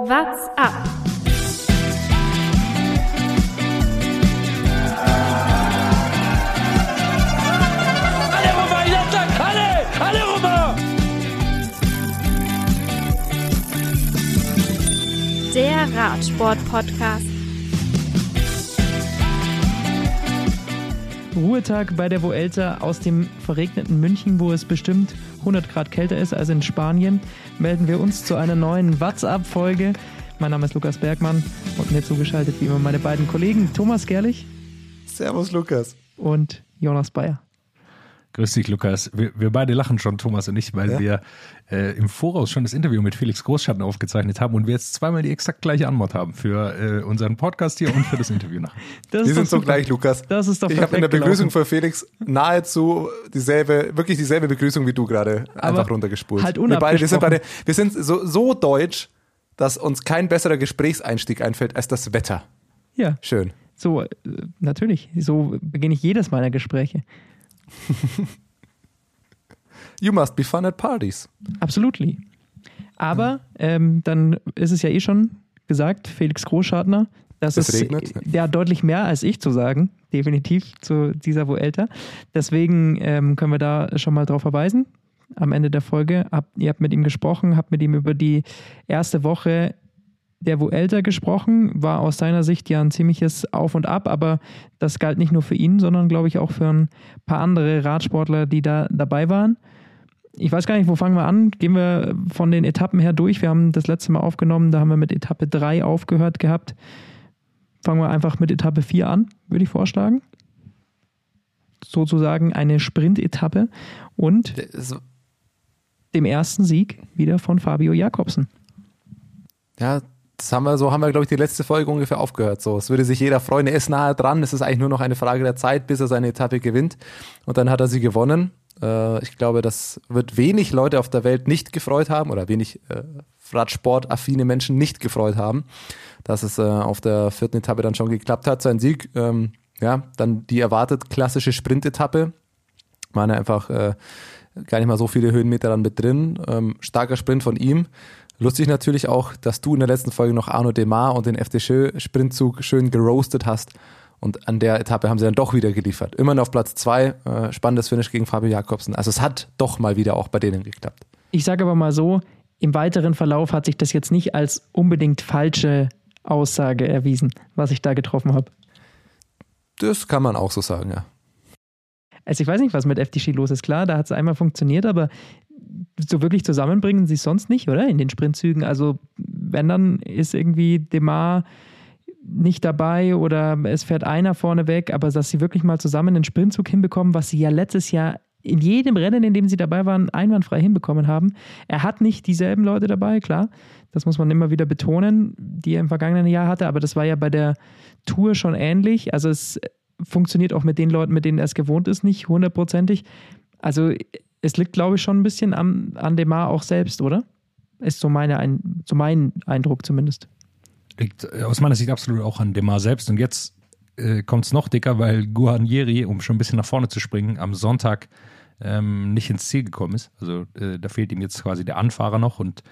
What's up? Alle rüber, Jattak, alle, alle rüber! Der Radsport-Podcast. Ruhetag bei der Vuelta aus dem verregneten München, wo es bestimmt 100 Grad kälter ist als in Spanien, melden wir uns zu einer neuen WhatsApp-Folge. Mein Name ist Lukas Bergmann und mir zugeschaltet wie immer meine beiden Kollegen Thomas Gerlich Servus, Lukas. und Jonas Bayer. Grüß dich, Lukas. Wir, wir beide lachen schon, Thomas und ich, weil Ja. wir äh, im Voraus schon das Interview mit Felix Großschatten aufgezeichnet haben und wir jetzt zweimal die exakt gleiche Antwort haben für äh, unseren Podcast hier und für das Interview nachher. Das Wir sind so gleich, Lukas. Das ist doch Ich habe in der Begrüßung gelaufen. von Felix nahezu dieselbe, wirklich dieselbe Begrüßung wie du gerade einfach runtergespult. halt wir beide, wir sind beide, wir sind so, so deutsch, dass uns kein besserer Gesprächseinstieg einfällt als das Wetter. Ja, Schön. so, äh, natürlich. So beginne ich jedes meiner Gespräche. You must be fun at parties. Absolutely. Aber ähm, dann ist es ja eh schon gesagt, Felix Großschartner, das Es ist regnet. ja deutlich mehr als ich zu sagen, definitiv zu dieser Vuelta. Deswegen ähm, können wir da schon mal drauf verweisen. Am Ende der Folge, habt, ihr habt mit ihm gesprochen, habt mit ihm über die erste Woche der Vuelta gesprochen, war aus seiner Sicht ja ein ziemliches Auf und Ab, aber das galt nicht nur für ihn, sondern glaube ich auch für ein paar andere Radsportler, die da dabei waren. Ich weiß gar nicht, wo fangen wir an? Gehen wir von den Etappen her durch. Wir haben das letzte Mal aufgenommen, da haben wir mit Etappe 3 aufgehört gehabt. Fangen wir einfach mit Etappe 4 an, würde ich vorschlagen. Sozusagen eine Sprint-Etappe und dem ersten Sieg wieder von Fabio Jakobsen. Ja, das haben wir, so haben wir, glaube ich, die letzte Folge ungefähr aufgehört. So, es würde sich jeder freuen. Er ist nahe dran. Es ist eigentlich nur noch eine Frage der Zeit, bis er seine Etappe gewinnt. Und dann hat er sie gewonnen. Äh, ich glaube, das wird wenig Leute auf der Welt nicht gefreut haben oder wenig äh, Radsport-affine Menschen nicht gefreut haben, dass es äh, auf der vierten Etappe dann schon geklappt hat. Sein Sieg, ähm, ja, dann die erwartet klassische Sprint-Etappe. Waren einfach äh, gar nicht mal so viele Höhenmeter dann mit drin. Ähm, starker Sprint von ihm. Lustig natürlich auch, dass du in der letzten Folge noch Arno Demar und den FDJ-Sprintzug schön geroastet hast. Und an der Etappe haben sie dann doch wieder geliefert. Immerhin auf Platz zwei. Äh, spannendes Finish gegen Fabio Jakobsen. Also es hat doch mal wieder auch bei denen geklappt. Ich sage aber mal so, im weiteren Verlauf hat sich das jetzt nicht als unbedingt falsche Aussage erwiesen, was ich da getroffen habe. Das kann man auch so sagen, ja. Also ich weiß nicht, was mit FDG los ist. Klar, da hat es einmal funktioniert, aber so wirklich zusammenbringen sie es sonst nicht, oder? In den Sprintzügen. Also wenn dann ist irgendwie Demar nicht dabei oder es fährt einer vorne weg, aber dass sie wirklich mal zusammen einen Sprintzug hinbekommen, was sie ja letztes Jahr in jedem Rennen, in dem sie dabei waren, einwandfrei hinbekommen haben. Er hat nicht dieselben Leute dabei, klar. Das muss man immer wieder betonen, die er im vergangenen Jahr hatte, aber das war ja bei der Tour schon ähnlich. Also es funktioniert auch mit den Leuten, mit denen er es gewohnt ist, nicht hundertprozentig. Also es liegt, glaube ich, schon ein bisschen am, an Demar auch selbst, oder? Ist so, meine ein, so mein Eindruck zumindest. Liegt äh, aus meiner Sicht absolut auch an Demar selbst. Und jetzt äh, kommt es noch dicker, weil Guarnieri, um schon ein bisschen nach vorne zu springen, am Sonntag ähm, nicht ins Ziel gekommen ist. Also äh, da fehlt ihm jetzt quasi der Anfahrer noch und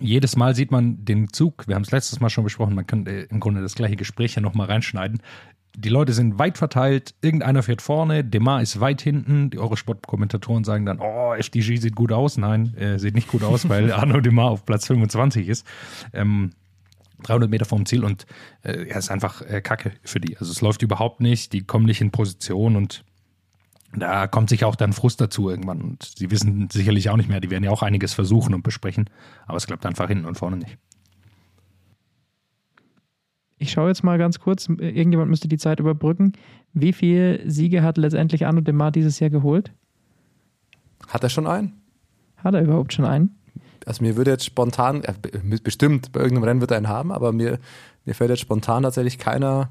jedes Mal sieht man den Zug, wir haben es letztes Mal schon besprochen, man kann äh, im Grunde das gleiche Gespräch ja nochmal reinschneiden. Die Leute sind weit verteilt, irgendeiner fährt vorne, Demar ist weit hinten, die Eurosport-Kommentatoren sagen dann, oh, FDG sieht gut aus. Nein, äh, sieht nicht gut aus, weil Arno Demar auf Platz 25 ist. Ähm, 300 Meter vom Ziel und äh, er ist einfach äh, Kacke für die. Also es läuft überhaupt nicht, die kommen nicht in Position und da kommt sich auch dann Frust dazu irgendwann. Und sie wissen sicherlich auch nicht mehr, die werden ja auch einiges versuchen und besprechen, aber es klappt einfach hinten und vorne nicht. Ich schaue jetzt mal ganz kurz, irgendjemand müsste die Zeit überbrücken. Wie viele Siege hat letztendlich Arno Demar dieses Jahr geholt? Hat er schon einen? Hat er überhaupt schon einen? Also mir würde jetzt spontan, ja, be- bestimmt, bei irgendeinem Rennen wird er einen haben, aber mir, mir fällt jetzt spontan tatsächlich keiner,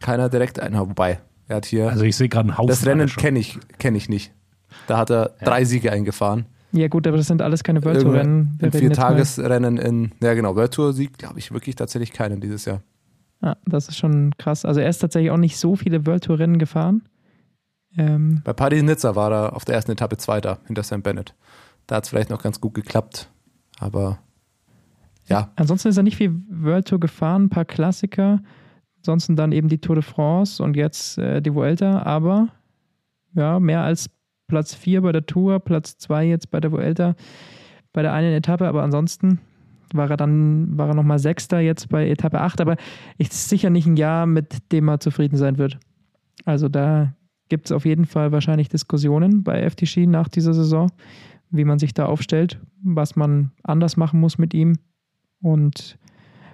keiner direkt ein. Wobei, er hat hier, Also ich sehe gerade einen Haufen. das Rennen kenne ich, kenne ich nicht. Da hat er drei Siege eingefahren. Ja gut, aber das sind alles keine World Tour Rennen. Wir Im reden jetzt mal- Viertagesrennen in, ja genau, World Tour Sieg, glaube ich, wirklich tatsächlich keinen dieses Jahr. Ja, das ist schon krass. Also er ist tatsächlich auch nicht so viele World Tour Rennen gefahren. Ähm, Bei Paris-Nizza war er auf der ersten Etappe Zweiter hinter Sam Bennett. Da hat es vielleicht noch ganz gut geklappt, aber ja. Ansonsten ist er nicht viel World Tour gefahren, ein paar Klassiker. Ansonsten dann eben die Tour de France und jetzt äh, die Vuelta, aber ja, mehr als Platz 4 bei der Tour, Platz 2 jetzt bei der Vuelta, bei der einen Etappe, aber ansonsten war er dann, war er nochmal Sechster jetzt bei Etappe 8, aber ist sicher nicht ein Jahr, mit dem er zufrieden sein wird. Also da gibt es auf jeden Fall wahrscheinlich Diskussionen bei FTC nach dieser Saison, wie man sich da aufstellt, was man anders machen muss mit ihm. Und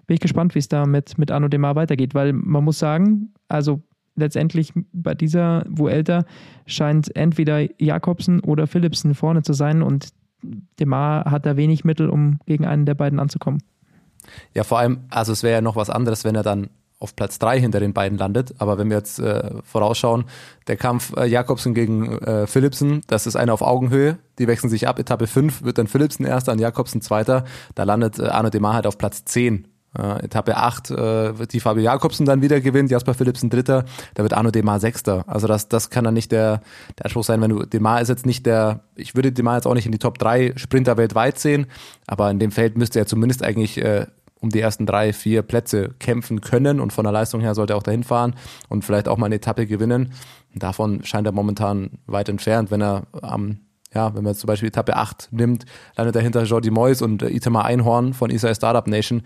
bin ich gespannt, wie es da mit, mit Arno Demar weitergeht, weil man muss sagen, also letztendlich bei dieser Vuelta scheint entweder Jakobsen oder Philipsen vorne zu sein und Demar hat da wenig Mittel, um gegen einen der beiden anzukommen. Ja, vor allem, also es wäre ja noch was anderes, wenn er dann auf Platz 3 hinter den beiden landet. Aber wenn wir jetzt äh, vorausschauen, der Kampf äh, Jakobsen gegen äh, Philipsen, das ist einer auf Augenhöhe. Die wechseln sich ab. Etappe 5 wird dann Philipsen erster und Jakobsen zweiter. Da landet äh, Arno Demar halt auf Platz 10. Äh, Etappe 8 äh, wird die Fabio Jakobsen dann wieder gewinnen, Jasper Philipsen dritter, da wird Arno Demar sechster. Also das, das kann dann nicht der, der Anspruch sein, wenn du, Demar ist jetzt nicht der, ich würde Demar jetzt auch nicht in die Top 3 Sprinter weltweit sehen, aber in dem Feld müsste er zumindest eigentlich äh, um die ersten drei, vier Plätze kämpfen können und von der Leistung her sollte er auch dahin fahren und vielleicht auch mal eine Etappe gewinnen. davon scheint er momentan weit entfernt, wenn er am ja, wenn man jetzt zum Beispiel Etappe 8 nimmt, landet dahinter Jordi Moyes und Itamar Einhorn von Israel Startup Nation.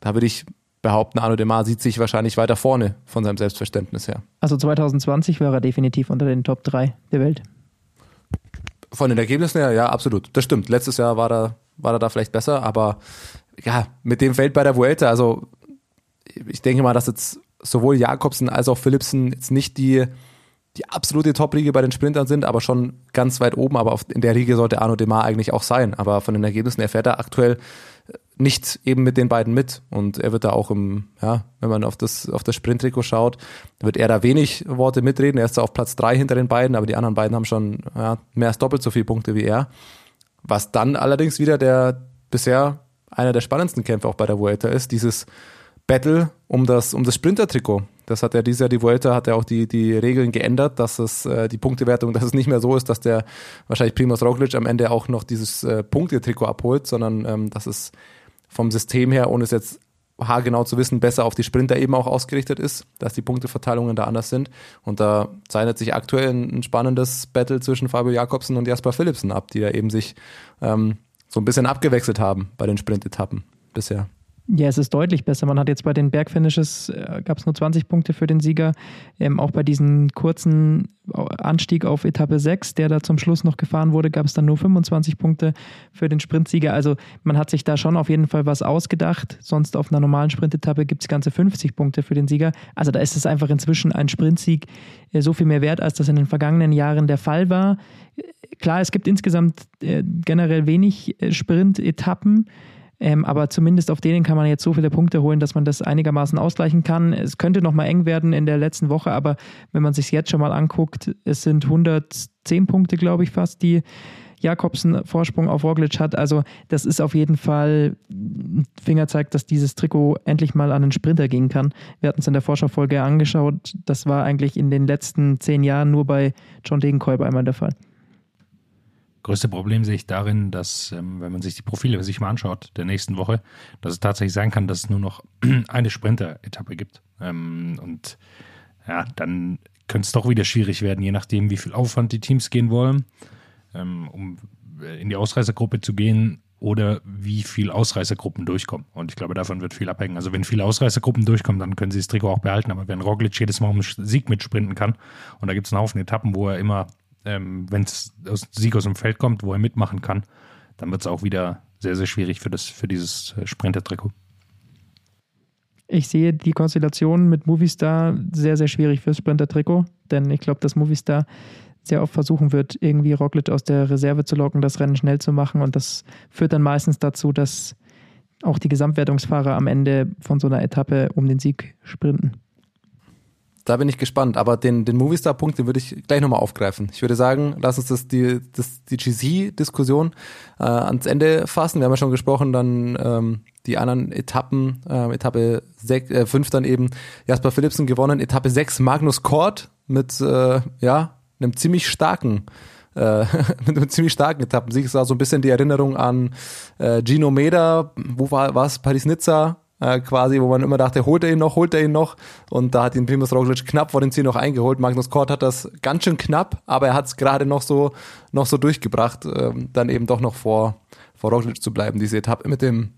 Da würde ich behaupten, Arno Demar sieht sich wahrscheinlich weiter vorne von seinem Selbstverständnis her. Also 2020 wäre er definitiv unter den Top 3 der Welt. Von den Ergebnissen her, ja, absolut. Das stimmt. Letztes Jahr war er, war er da vielleicht besser, aber ja, mit dem Feld bei der Vuelta, also ich denke mal, dass jetzt sowohl Jakobsen als auch Philipsen jetzt nicht die, die absolute Top-Riege bei den Sprintern sind, aber schon ganz weit oben. Aber in der Riege sollte Arno Demar eigentlich auch sein. Aber von den Ergebnissen erfährt er aktuell nicht eben mit den beiden mit. Und er wird da auch im, ja, wenn man auf das, auf das Sprinttrikot schaut, wird er da wenig Worte mitreden. Er ist da auf Platz drei hinter den beiden, aber die anderen beiden haben schon ja, mehr als doppelt so viele Punkte wie er. Was dann allerdings wieder der bisher einer der spannendsten Kämpfe auch bei der Vuelta ist, dieses Battle um das, um das Sprinter-Trikot. Das hat ja dieses Jahr die Vuelta, hat ja auch die, die Regeln geändert, dass es äh, die Punktewertung, dass es nicht mehr so ist, dass der wahrscheinlich Primoz Roglic am Ende auch noch dieses äh, Punktetrikot abholt, sondern ähm, dass es vom System her, ohne es jetzt haargenau zu wissen, besser auf die Sprinter eben auch ausgerichtet ist, dass die Punkteverteilungen da anders sind. Und da zeichnet sich aktuell ein, ein spannendes Battle zwischen Fabio Jakobsen und Jasper Philipsen ab, die da eben sich ähm, so ein bisschen abgewechselt haben bei den Sprintetappen bisher. Ja, es ist deutlich besser. Man hat jetzt bei den Bergfinishes, äh, gab es nur 20 Punkte für den Sieger. Ähm, auch bei diesem kurzen Anstieg auf Etappe 6, der da zum Schluss noch gefahren wurde, gab es dann nur 25 Punkte für den Sprintsieger. Also man hat sich da schon auf jeden Fall was ausgedacht. Sonst auf einer normalen Sprintetappe gibt es ganze 50 Punkte für den Sieger. Also da ist es einfach inzwischen ein Sprintsieg äh, so viel mehr wert, als das in den vergangenen Jahren der Fall war. Klar, es gibt insgesamt äh, generell wenig äh, Sprintetappen. Ähm, aber zumindest auf denen kann man jetzt so viele Punkte holen, dass man das einigermaßen ausgleichen kann. Es könnte noch mal eng werden in der letzten Woche, aber wenn man sich jetzt schon mal anguckt, es sind 110 Punkte, glaube ich, fast, die Jakobsen Vorsprung auf Roglic hat. Also das ist auf jeden Fall ein Fingerzeig, dass dieses Trikot endlich mal an den Sprinter gehen kann. Wir hatten es in der Vorschaufolge angeschaut. Das war eigentlich in den letzten zehn Jahren nur bei John Degenkolb einmal der Fall. Größte Problem sehe ich darin, dass, ähm, wenn man sich die Profile sich mal anschaut, der nächsten Woche, dass es tatsächlich sein kann, dass es nur noch eine Sprinter-Etappe gibt. Ähm, und ja, dann könnte es doch wieder schwierig werden, je nachdem, wie viel Aufwand die Teams gehen wollen, ähm, um äh, in die Ausreißergruppe zu gehen oder wie viel Ausreißergruppen durchkommen. Und ich glaube, davon wird viel abhängen. Also wenn viele Ausreißergruppen durchkommen, dann können sie das Trikot auch behalten. Aber wenn Roglic jedes Mal um Sieg mitsprinten kann und da gibt es einen Haufen Etappen, wo er immer ähm, wenn es aus Sieg aus dem Feld kommt, wo er mitmachen kann, dann wird es auch wieder sehr, sehr schwierig für, das, für dieses äh, Sprinter-Trikot. Ich sehe die Konstellation mit Movistar sehr, sehr schwierig fürs Sprinter-Trikot, denn ich glaube, dass Movistar sehr oft versuchen wird, irgendwie Roglic aus der Reserve zu locken, das Rennen schnell zu machen und das führt dann meistens dazu, dass auch die Gesamtwertungsfahrer am Ende von so einer Etappe um den Sieg sprinten. Da bin ich gespannt. Aber den, den Movistar-Punkt, den würde ich gleich nochmal aufgreifen. Ich würde sagen, lass uns das, die, das, die GC-Diskussion äh, ans Ende fassen. Wir haben ja schon gesprochen, dann ähm, die anderen Etappen, äh, Etappe 6, äh, 5 dann eben Jasper Philipsen gewonnen, Etappe 6 Magnus Kort mit äh, ja, einem ziemlich starken äh, mit einem ziemlich starken Etappensieg. Es war so ein bisschen die Erinnerung an äh, Gino Meda, wo war was Paris-Nizza, äh, quasi, wo man immer dachte, holt er ihn noch, holt er ihn noch. Und da hat ihn Primus Roglic knapp vor dem Ziel noch eingeholt. Magnus Kort hat das ganz schön knapp, aber er hat es gerade noch so, noch so durchgebracht, ähm, dann eben doch noch vor, vor Roglic zu bleiben. Diese Etappe mit dem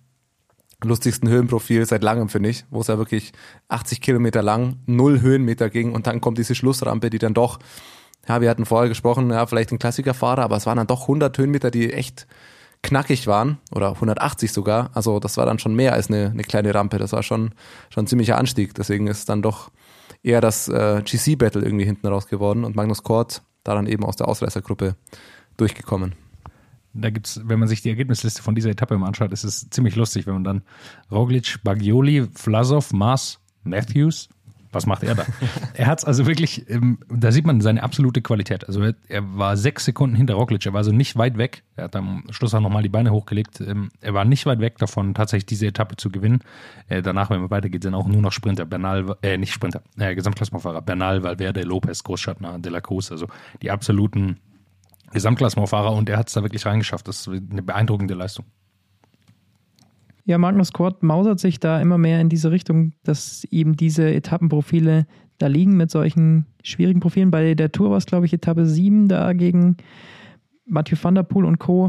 lustigsten Höhenprofil seit langem, finde ich, wo es ja wirklich 80 Kilometer lang, null Höhenmeter ging und dann kommt diese Schlussrampe, die dann doch, ja, wir hatten vorher gesprochen, ja, vielleicht ein Klassikerfahrer, aber es waren dann doch 100 Höhenmeter, die echt knackig waren oder 180 sogar. Also das war dann schon mehr als eine, eine kleine Rampe. Das war schon, schon ein ziemlicher Anstieg. Deswegen ist dann doch eher das äh, GC-Battle irgendwie hinten raus geworden und Magnus Kort da dann eben aus der Ausreißergruppe durchgekommen da gibt's, wenn man sich die Ergebnisliste von dieser Etappe mal anschaut, ist es ziemlich lustig, wenn man dann Roglic, Bagioli, Vlasov, Mars, Matthews, was macht er da? er hat es also wirklich, ähm, da sieht man seine absolute Qualität. Also er, er, war sechs Sekunden hinter Roglic, er war also nicht weit weg. Er hat am Schluss auch nochmal die Beine hochgelegt. Ähm, er war nicht weit weg davon, tatsächlich diese Etappe zu gewinnen. Äh, danach, wenn man weitergeht, sind auch nur noch Sprinter, Bernal, äh, nicht Sprinter, äh, Gesamtklassenfahrer, Bernal, Valverde, Lopez, Großschattner, De La Cruz, also die absoluten Gesamtklassementfahrer und er hat es da wirklich reingeschafft. Das ist eine beeindruckende Leistung. Ja, Magnus Kort mausert sich da immer mehr in diese Richtung, dass eben diese Etappenprofile da liegen mit solchen schwierigen Profilen. Bei der Tour war es, glaube ich, Etappe 7 da gegen Mathieu van der Poel und Co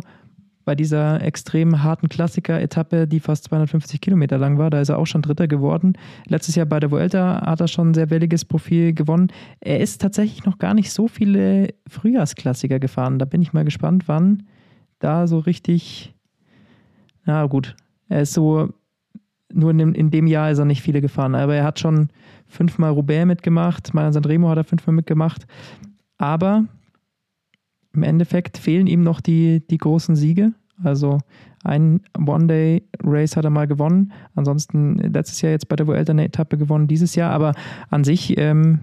bei dieser extrem harten Klassiker-Etappe, die fast 250 Kilometer lang war. Da ist er auch schon Dritter geworden. Letztes Jahr bei der Vuelta hat er schon ein sehr welliges Profil gewonnen. Er ist tatsächlich noch gar nicht so viele Frühjahrsklassiker gefahren. Da bin ich mal gespannt, wann da so richtig. Na gut, er ist so. Nur in dem, in dem Jahr ist er nicht viele gefahren, aber er hat schon fünfmal Roubaix mitgemacht. Mailand Sanremo hat er fünfmal mitgemacht. Aber im Endeffekt fehlen ihm noch die, die großen Siege. Also ein One-Day-Race hat er mal gewonnen. Ansonsten letztes Jahr jetzt bei der Vuelta eine Etappe gewonnen, dieses Jahr. Aber an sich ähm,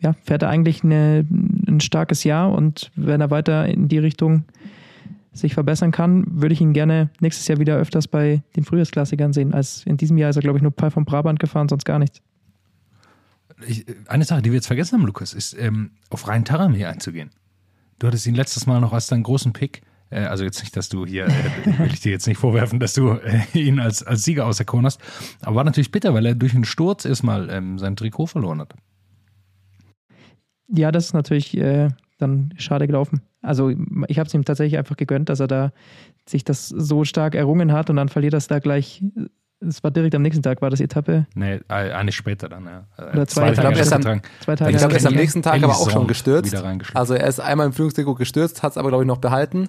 ja, fährt er eigentlich eine, ein starkes Jahr und wenn er weiter in die Richtung sich verbessern kann, würde ich ihn gerne nächstes Jahr wieder öfters bei den Frühjahrsklassikern sehen. Als in diesem Jahr ist er, glaube ich, nur Pi vom Brabant gefahren, sonst gar nichts. Ich, eine Sache, die wir jetzt vergessen haben, Lukas, ist ähm, auf Rhein Taramir einzugehen. Du hattest ihn letztes Mal noch als deinen großen Pick äh, also jetzt nicht, dass du hier, äh, will ich dir jetzt nicht vorwerfen, dass du äh, ihn als, als Sieger auserkoren hast. Aber war natürlich bitter, weil er durch einen Sturz erstmal ähm, sein Trikot verloren hat. Ja, das ist natürlich dann schade gelaufen. Also ich habe es ihm tatsächlich einfach gegönnt, dass er da sich das so stark errungen hat und dann verliert das da gleich. Es war direkt am nächsten Tag, war das Etappe? Nee, eine später dann, ja. Oder zwei, zwei Tage. Ich glaube, er ist glaub, er ist am nächsten Tag aber auch schon gestürzt. Also er ist einmal im Führungstrikot gestürzt, hat es aber, glaube ich, noch behalten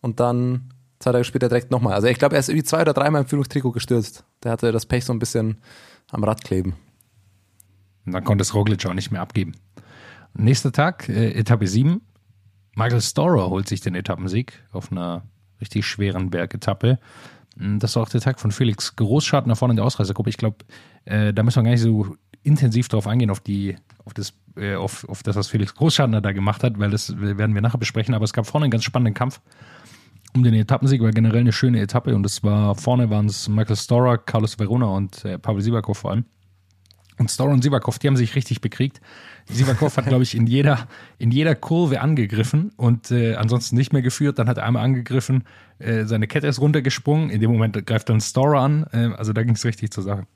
und dann zwei Tage später direkt nochmal. Also ich glaube, er ist irgendwie zwei oder dreimal im Führungstrikot gestürzt. Der hatte das Pech so ein bisschen am Rad kleben. Und dann konnte es Roglic auch nicht mehr abgeben. Nächster Tag, äh, Etappe 7. Michael Storer holt sich den Etappensieg auf einer richtig schweren Bergetappe. Hm, das war auch der Tag von Felix Großschartner vorne in der Ausreißergruppe. Ich glaube, äh, da müssen wir gar nicht so intensiv drauf eingehen, auf die, auf das, äh, auf, auf das, was Felix Großschartner da gemacht hat, weil das werden wir nachher besprechen. Aber es gab vorne einen ganz spannenden Kampf um den Etappensieg war generell eine schöne Etappe und es war vorne waren es Michael Storer, Carlos Verona und äh, Pavel Sivakov vor allem. Und Storer und Sivakov, die haben sich richtig bekriegt. Sivakov hat, glaube ich, in jeder, in jeder Kurve angegriffen und äh, ansonsten nicht mehr geführt. Dann hat er einmal angegriffen, äh, seine Kette ist runtergesprungen. In dem Moment greift dann Storer an. Äh, also da ging es richtig zur Sache.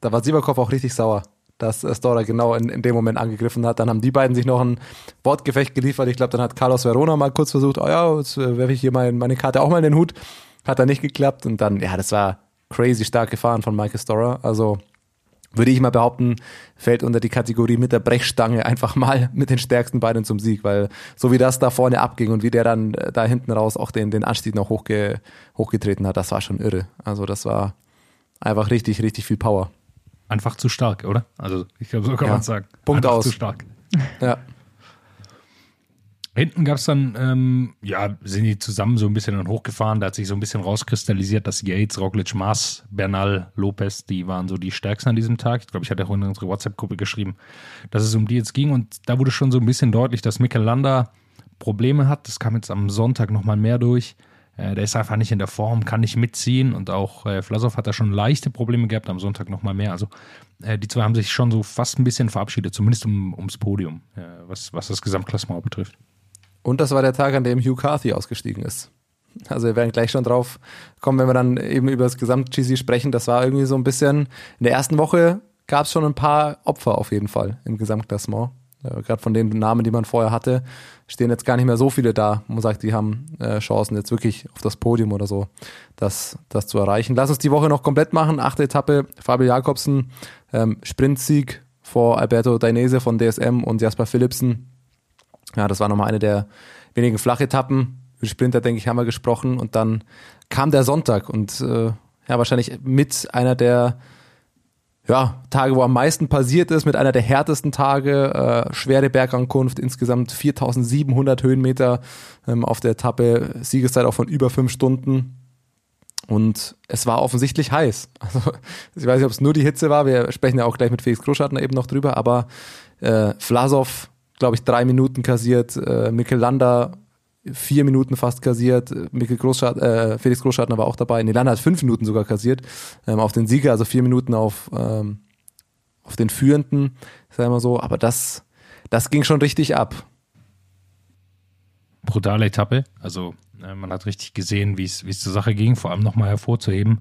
Da war Sivakov auch richtig sauer dass Storer genau in, in dem Moment angegriffen hat. Dann haben die beiden sich noch ein Wortgefecht geliefert. Ich glaube, dann hat Carlos Verona mal kurz versucht, oh ja, jetzt äh, werfe ich hier mein, meine Karte auch mal in den Hut. Hat dann nicht geklappt. Und dann, ja, das war crazy stark gefahren von Michael Storer. Also würde ich mal behaupten, fällt unter die Kategorie mit der Brechstange einfach mal mit den stärksten Beinen zum Sieg, weil so wie das da vorne abging und wie der dann äh, da hinten raus auch den, den Anstieg noch hochge, hochgetreten hat, das war schon irre. Also das war einfach richtig, richtig viel Power einfach zu stark, oder? Also ich glaube, so kann ja. man sagen. Punkt einfach aus. Zu stark. Ja. Hinten gab es dann, ähm, ja, sind die zusammen so ein bisschen dann hochgefahren. Da hat sich so ein bisschen rauskristallisiert, dass Yates, Roglic, Maas, Bernal, Lopez, die waren so die stärksten an diesem Tag. Ich glaube, ich hatte auch in unsere WhatsApp-Gruppe geschrieben, dass es um die jetzt ging. Und da wurde schon so ein bisschen deutlich, dass Mikel Landa Probleme hat. Das kam jetzt am Sonntag nochmal mehr durch. Äh, der ist einfach nicht in der Form, kann nicht mitziehen und auch äh, Vlasov hat da schon leichte Probleme gehabt, am Sonntag nochmal mehr. Also äh, die zwei haben sich schon so fast ein bisschen verabschiedet, zumindest um, ums Podium, äh, was, was das Gesamtklassement betrifft. Und das war der Tag, an dem Hugh Carthy ausgestiegen ist. Also wir werden gleich schon drauf kommen, wenn wir dann eben über das Gesamt-GC sprechen. Das war irgendwie so ein bisschen, in der ersten Woche gab es schon ein paar Opfer auf jeden Fall im Gesamtklassement. Äh, Gerade von den Namen, die man vorher hatte, stehen jetzt gar nicht mehr so viele da. Man sagt, die haben äh, Chancen jetzt wirklich auf das Podium oder so, das, das zu erreichen. Lass uns die Woche noch komplett machen. Achte Etappe, Fabio Jakobsen, ähm, Sprintsieg vor Alberto Dainese von DSM und Jasper Philipsen. Ja, das war nochmal eine der wenigen Flachetappen. Über Sprinter, denke ich, haben wir gesprochen. Und dann kam der Sonntag und äh, ja, wahrscheinlich mit einer der ja, Tage, wo am meisten passiert ist, mit einer der härtesten Tage, äh, schwere Bergankunft, insgesamt 4700 Höhenmeter ähm, auf der Etappe, Siegeszeit auch von über fünf Stunden. Und es war offensichtlich heiß. Also ich weiß nicht, ob es nur die Hitze war, wir sprechen ja auch gleich mit Felix Großschattner eben noch drüber, aber äh, Vlasov, glaube ich, drei Minuten kassiert, äh, Mikkel Landa vier Minuten fast kassiert. Mikkel Großschat, äh, Felix Großschartner war auch dabei. Nilanda hat fünf Minuten sogar kassiert ähm, auf den Sieger, also vier Minuten auf, ähm, auf den Führenden, sagen wir so. Aber das, das ging schon richtig ab. Brutale Etappe. Also äh, man hat richtig gesehen, wie es zur Sache ging. Vor allem nochmal hervorzuheben.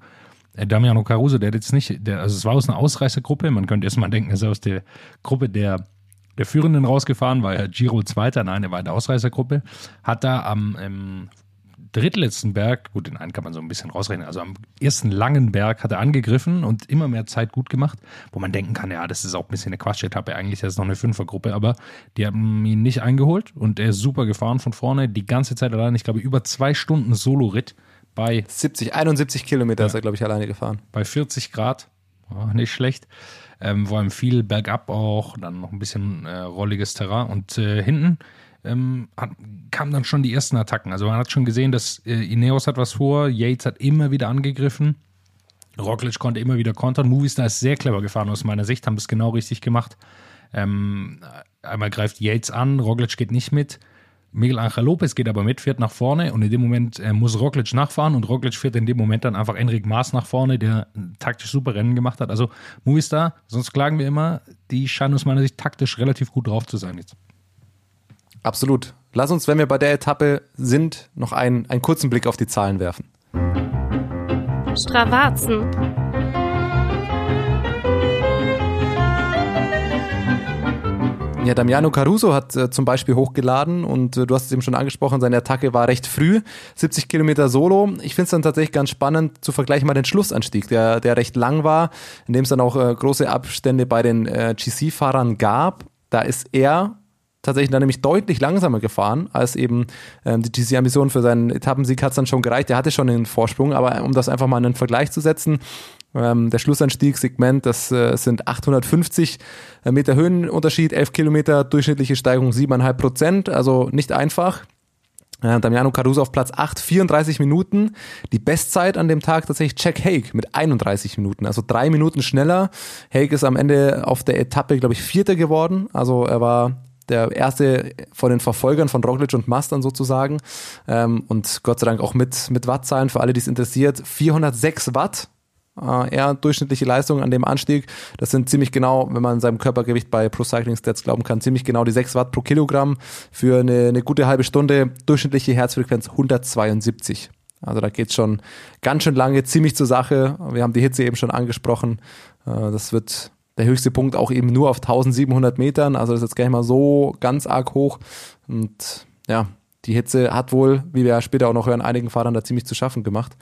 Äh, Damiano Caruso, der hat jetzt nicht, der, also es war aus einer Ausreißergruppe. Man könnte erstmal denken, es ist aus der Gruppe der der Führenden rausgefahren, war ja Giro Zweiter, nein, er war in der Ausreißergruppe, hat da am ähm, drittletzten Berg, gut, den einen kann man so ein bisschen rausrechnen, also am ersten langen Berg hat er angegriffen und immer mehr Zeit gut gemacht, wo man denken kann, ja, das ist auch ein bisschen eine Quatschetappe, eigentlich ist es noch eine Fünfergruppe, aber die haben ihn nicht eingeholt und er ist super gefahren von vorne, die ganze Zeit allein, ich glaube, über zwei Stunden Solo-Ritt bei 70, 71 Kilometer ja, ist er, glaube ich, alleine gefahren. Bei 40 Grad, oh, nicht schlecht ähm, vor allem viel bergab auch, dann noch ein bisschen äh, rolliges Terrain und äh, hinten ähm, hat, kamen dann schon die ersten Attacken. Also man hat schon gesehen, dass äh, Ineos hat was vor, Yates hat immer wieder angegriffen, Roglic konnte immer wieder kontern, Movistar ist sehr clever gefahren aus meiner Sicht, haben es genau richtig gemacht. Ähm, einmal greift Yates an, Roglic geht nicht mit. Miguel Angel Lopez geht aber mit, fährt nach vorne und in dem Moment äh, muss Roglic nachfahren und Roglic fährt in dem Moment dann einfach Enric Maas nach vorne, der taktisch super Rennen gemacht hat. Also Movistar, sonst klagen wir immer, die scheinen aus meiner Sicht taktisch relativ gut drauf zu sein jetzt. Absolut. Lass uns, wenn wir bei der Etappe sind, noch einen, einen kurzen Blick auf die Zahlen werfen. Stravazen. Ja, Damiano Caruso hat äh, zum Beispiel hochgeladen und äh, du hast es eben schon angesprochen, seine Attacke war recht früh, 70 Kilometer Solo. Ich finde es dann tatsächlich ganz spannend zu vergleichen mal den Schlussanstieg, der, der recht lang war, in dem es dann auch äh, große Abstände bei den äh, GC-Fahrern gab. Da ist er tatsächlich dann nämlich deutlich langsamer gefahren, als eben ähm, die GC-Ambition für seinen Etappensieg hat es dann schon gereicht. Er hatte schon den Vorsprung, aber um das einfach mal in einen Vergleich zu setzen, ähm, der Schlussanstiegssegment, das äh, sind 850 äh, Meter Höhenunterschied, 11 Kilometer, durchschnittliche Steigung 7,5 Prozent, also nicht einfach. Äh, Damiano Caruso auf Platz 8, 34 Minuten. Die Bestzeit an dem Tag tatsächlich Jack Haig mit 31 Minuten, also drei Minuten schneller. Haig ist am Ende auf der Etappe, glaube ich, Vierter geworden. Also er war der erste von den Verfolgern von Roglic und Mastern sozusagen. Ähm, und Gott sei Dank auch mit, mit Wattzahlen für alle, die es interessiert. 406 Watt äh, eher durchschnittliche Leistung an dem Anstieg. Das sind ziemlich genau, wenn man seinem Körpergewicht bei Pro Cycling Stats glauben kann, ziemlich genau die 6 Watt pro Kilogramm für eine, eine gute halbe Stunde. Durchschnittliche Herzfrequenz 172. Also da geht's schon ganz schön lange, ziemlich zur Sache. Wir haben die Hitze eben schon angesprochen. Äh, das wird der höchste Punkt auch eben nur auf 1700 Metern. Also das ist jetzt gar nicht mal so ganz arg hoch. Und ja, die Hitze hat wohl, wie wir ja später auch noch hören, einigen Fahrern da ziemlich zu schaffen gemacht.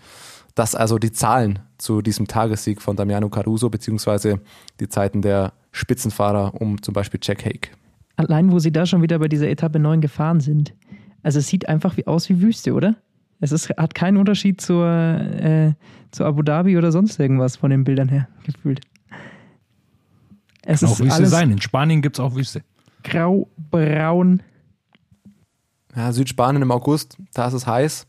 Das also die Zahlen zu diesem Tagessieg von Damiano Caruso, beziehungsweise die Zeiten der Spitzenfahrer um zum Beispiel Jack Hake. Allein, wo sie da schon wieder bei dieser Etappe 9 gefahren sind. Also es sieht einfach wie aus wie Wüste, oder? Es ist, hat keinen Unterschied zur, äh, zur Abu Dhabi oder sonst irgendwas von den Bildern her gefühlt. Es Kann ist auch Wüste sein. In Spanien gibt es auch Wüste. Grau, braun. Ja, Südspanien im August, da ist es heiß.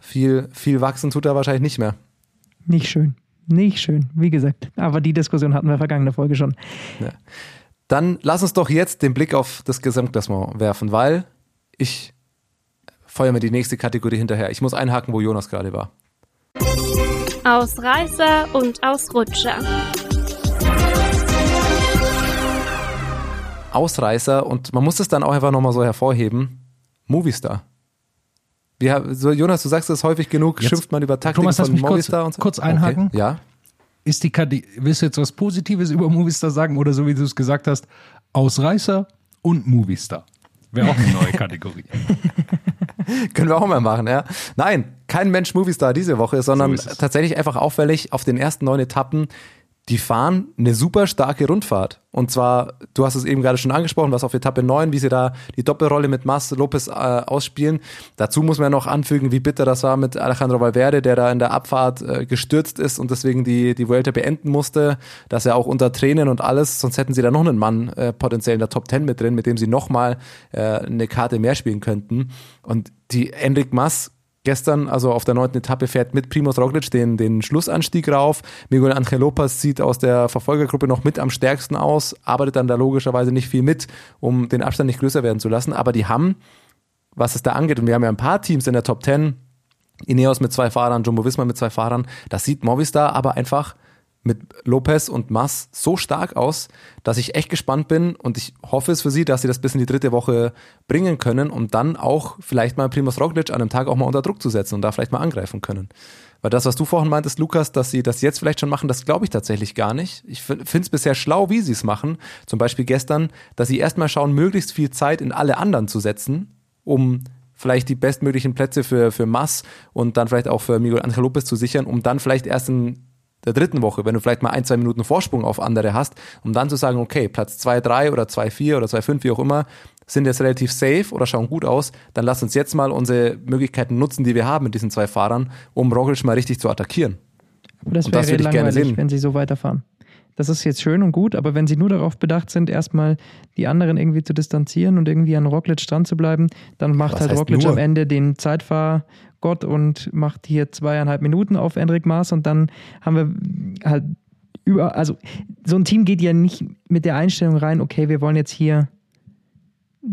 Viel, viel wachsen tut er wahrscheinlich nicht mehr. Nicht schön. Nicht schön, wie gesagt. Aber die Diskussion hatten wir vergangene Folge schon. Ja. Dann lass uns doch jetzt den Blick auf das Gesamtklassement werfen, weil ich feuer mir die nächste Kategorie hinterher. Ich muss einhaken, wo Jonas gerade war. Ausreißer und Ausrutscher. Ausreißer und man muss es dann auch einfach nochmal so hervorheben. Movistar. Wie, so, Jonas, du sagst das häufig genug, Jetzt, schimpft man über Taktik Thomas, von mich kurz, Movistar und so. kurz einhaken. Okay. Ja. Ist die Kate willst du jetzt was Positives über Movistar sagen oder so wie du es gesagt hast, Ausreißer und Movistar? Wäre auch eine neue Kategorie. Können wir auch mal machen, ja. Nein, kein Mensch Movistar diese Woche, sondern So tatsächlich einfach auffällig auf den ersten neun Etappen, die fahren eine super starke Rundfahrt. Und zwar, du hast es eben gerade schon angesprochen, was auf Etappe 9, wie sie da die Doppelrolle mit Mas Lopez äh, ausspielen. Dazu muss man noch anfügen, wie bitter das war mit Alejandro Valverde, der da in der Abfahrt äh, gestürzt ist und deswegen die, die Vuelta beenden musste. Dass er auch unter Tränen und alles, sonst hätten sie da noch einen Mann äh, potenziell in der Top 10 mit drin, mit dem sie nochmal äh, eine Karte mehr spielen könnten. Und die Enric Mas gestern, also auf der neunten Etappe, fährt mit Primoz Roglic den, den Schlussanstieg rauf. Miguel Angel Lopez sieht aus der Verfolgergruppe noch mit am stärksten aus, arbeitet dann da logischerweise nicht viel mit, um den Abstand nicht größer werden zu lassen. Aber die haben, was es da angeht, und wir haben ja ein paar Teams in der Top 10, Ineos mit zwei Fahrern, Jumbo Visma mit zwei Fahrern, das sieht Movistar aber einfach mit Lopez und Mas so stark aus, dass ich echt gespannt bin und ich hoffe es für sie, dass sie das bis in die dritte Woche bringen können, um dann auch vielleicht mal Primoz Roglic an einem Tag auch mal unter Druck zu setzen und da vielleicht mal angreifen können. Weil das, was du vorhin meintest, Lukas, dass sie das jetzt vielleicht schon machen, das glaube ich tatsächlich gar nicht. Ich finde es bisher schlau, wie sie es machen. Zum Beispiel gestern, dass sie erstmal schauen, möglichst viel Zeit in alle anderen zu setzen, um vielleicht die bestmöglichen Plätze für, für Mas und dann vielleicht auch für Miguel Angel Lopez zu sichern, um dann vielleicht erst in der dritten Woche, wenn du vielleicht mal ein, zwei Minuten Vorsprung auf andere hast, um dann zu sagen, okay, Platz 2, 3 oder 2, 4 oder 2, 5, wie auch immer, sind jetzt relativ safe oder schauen gut aus, dann lass uns jetzt mal unsere Möglichkeiten nutzen, die wir haben mit diesen zwei Fahrern, um Roglic mal richtig zu attackieren. Aber das Und das wäre würde ich gerne langweilig, sehen. wenn sie so weiterfahren. Das ist jetzt schön und gut, aber wenn sie nur darauf bedacht sind, erstmal die anderen irgendwie zu distanzieren und irgendwie an Roglic dran zu bleiben, dann macht Was halt Roglic nur? am Ende den Zeitfahrgott und macht hier zweieinhalb Minuten auf Enric Maas und dann haben wir halt über, also so ein Team geht ja nicht mit der Einstellung rein, okay, wir wollen jetzt hier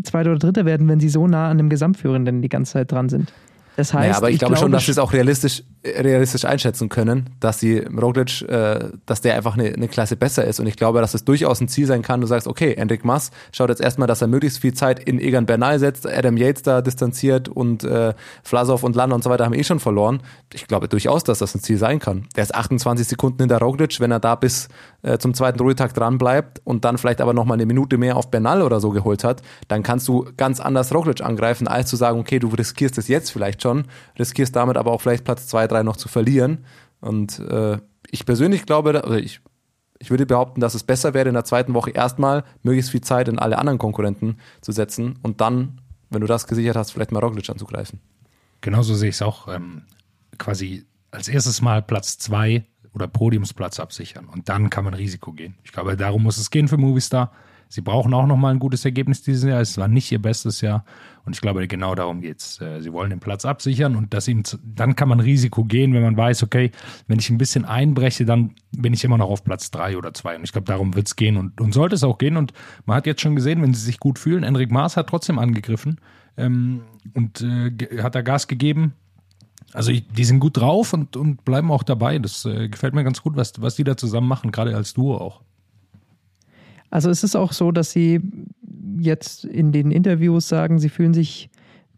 Zweiter oder Dritter werden, wenn sie so nah an dem Gesamtführenden die ganze Zeit dran sind. Das heißt, naja, aber ich, glaube, schon, dass es auch realistisch, realistisch einschätzen können, dass sie Roglic, äh, dass der einfach eine, eine Klasse besser ist. Und ich glaube, dass es durchaus ein Ziel sein kann. Du sagst, okay, Enric Mas schaut jetzt erstmal, dass er möglichst viel Zeit in Egan Bernal setzt, Adam Yates da distanziert und äh, Vlasov und Landa und so weiter haben eh schon verloren. Ich glaube durchaus, dass das ein Ziel sein kann. Der ist 28 Sekunden hinter Roglic, wenn er da bis äh, zum zweiten Ruhetag dran bleibt und dann vielleicht aber nochmal eine Minute mehr auf Bernal oder so geholt hat, dann kannst du ganz anders Roglic angreifen, als zu sagen, okay, du riskierst es jetzt vielleicht schon, riskierst damit aber auch vielleicht Platz zwei, drei noch zu verlieren. Und äh, ich persönlich glaube, oder ich, ich würde behaupten, dass es besser wäre, in der zweiten Woche erstmal möglichst viel Zeit in alle anderen Konkurrenten zu setzen und dann, wenn du das gesichert hast, vielleicht mal Roglic anzugreifen. Genauso sehe ich es auch. Ähm, quasi als erstes Mal Platz zwei oder Podiumsplatz absichern. Und dann kann man Risiko gehen. Ich glaube, darum muss es gehen für Movistar. Sie brauchen auch nochmal ein gutes Ergebnis dieses Jahr. Es war nicht ihr bestes Jahr. Und ich glaube, genau darum geht's. Äh, Sie wollen den Platz absichern und das ihm, zu- dann kann man Risiko gehen, wenn man weiß, okay, wenn ich ein bisschen einbreche, dann bin ich immer noch auf Platz drei oder zwei. Und ich glaube, darum wird's gehen und, und sollte es auch gehen. Und man hat jetzt schon gesehen, wenn sie sich gut fühlen, Enric Maas hat trotzdem angegriffen ähm, und äh, hat da Gas gegeben. Also ich, die sind gut drauf und, und bleiben auch dabei. Das äh, gefällt mir ganz gut, was, was die da zusammen machen, gerade als Duo auch. Also es ist auch so, dass sie jetzt in den Interviews sagen, sie fühlen sich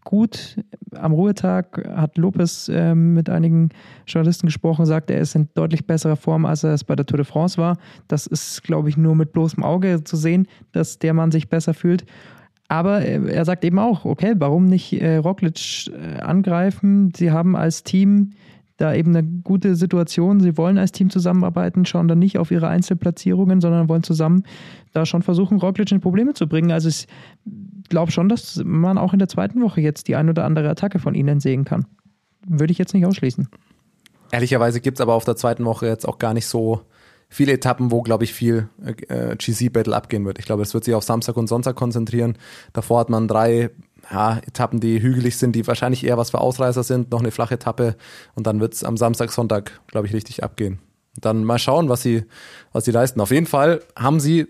gut. Am Ruhetag hat Lopez ähm, mit einigen Journalisten gesprochen, sagt, er ist in deutlich besserer Form, als er es bei der Tour de France war. Das ist, glaube ich, nur mit bloßem Auge zu sehen, dass der Mann sich besser fühlt. Aber äh, er sagt eben auch, okay, warum nicht äh, Roglic äh, angreifen? Sie haben als Team da eben eine gute Situation. Sie wollen als Team zusammenarbeiten, schauen dann nicht auf ihre Einzelplatzierungen, sondern wollen zusammen da schon versuchen, Roglic in Probleme zu bringen. Also ich glaube schon, dass man auch in der zweiten Woche jetzt die ein oder andere Attacke von ihnen sehen kann. Würde ich jetzt nicht ausschließen. Ehrlicherweise gibt's aber auf der zweiten Woche jetzt auch gar nicht so viele Etappen, wo, glaube ich, viel äh, GC-Battle abgehen wird. Ich glaube, es wird sich auf Samstag und Sonntag konzentrieren. Davor hat man drei ja, Etappen, die hügelig sind, die wahrscheinlich eher was für Ausreißer sind, noch eine flache Etappe und dann wird's am Samstag, Sonntag, glaube ich, richtig abgehen. Dann mal schauen, was sie, was sie leisten. Auf jeden Fall haben sie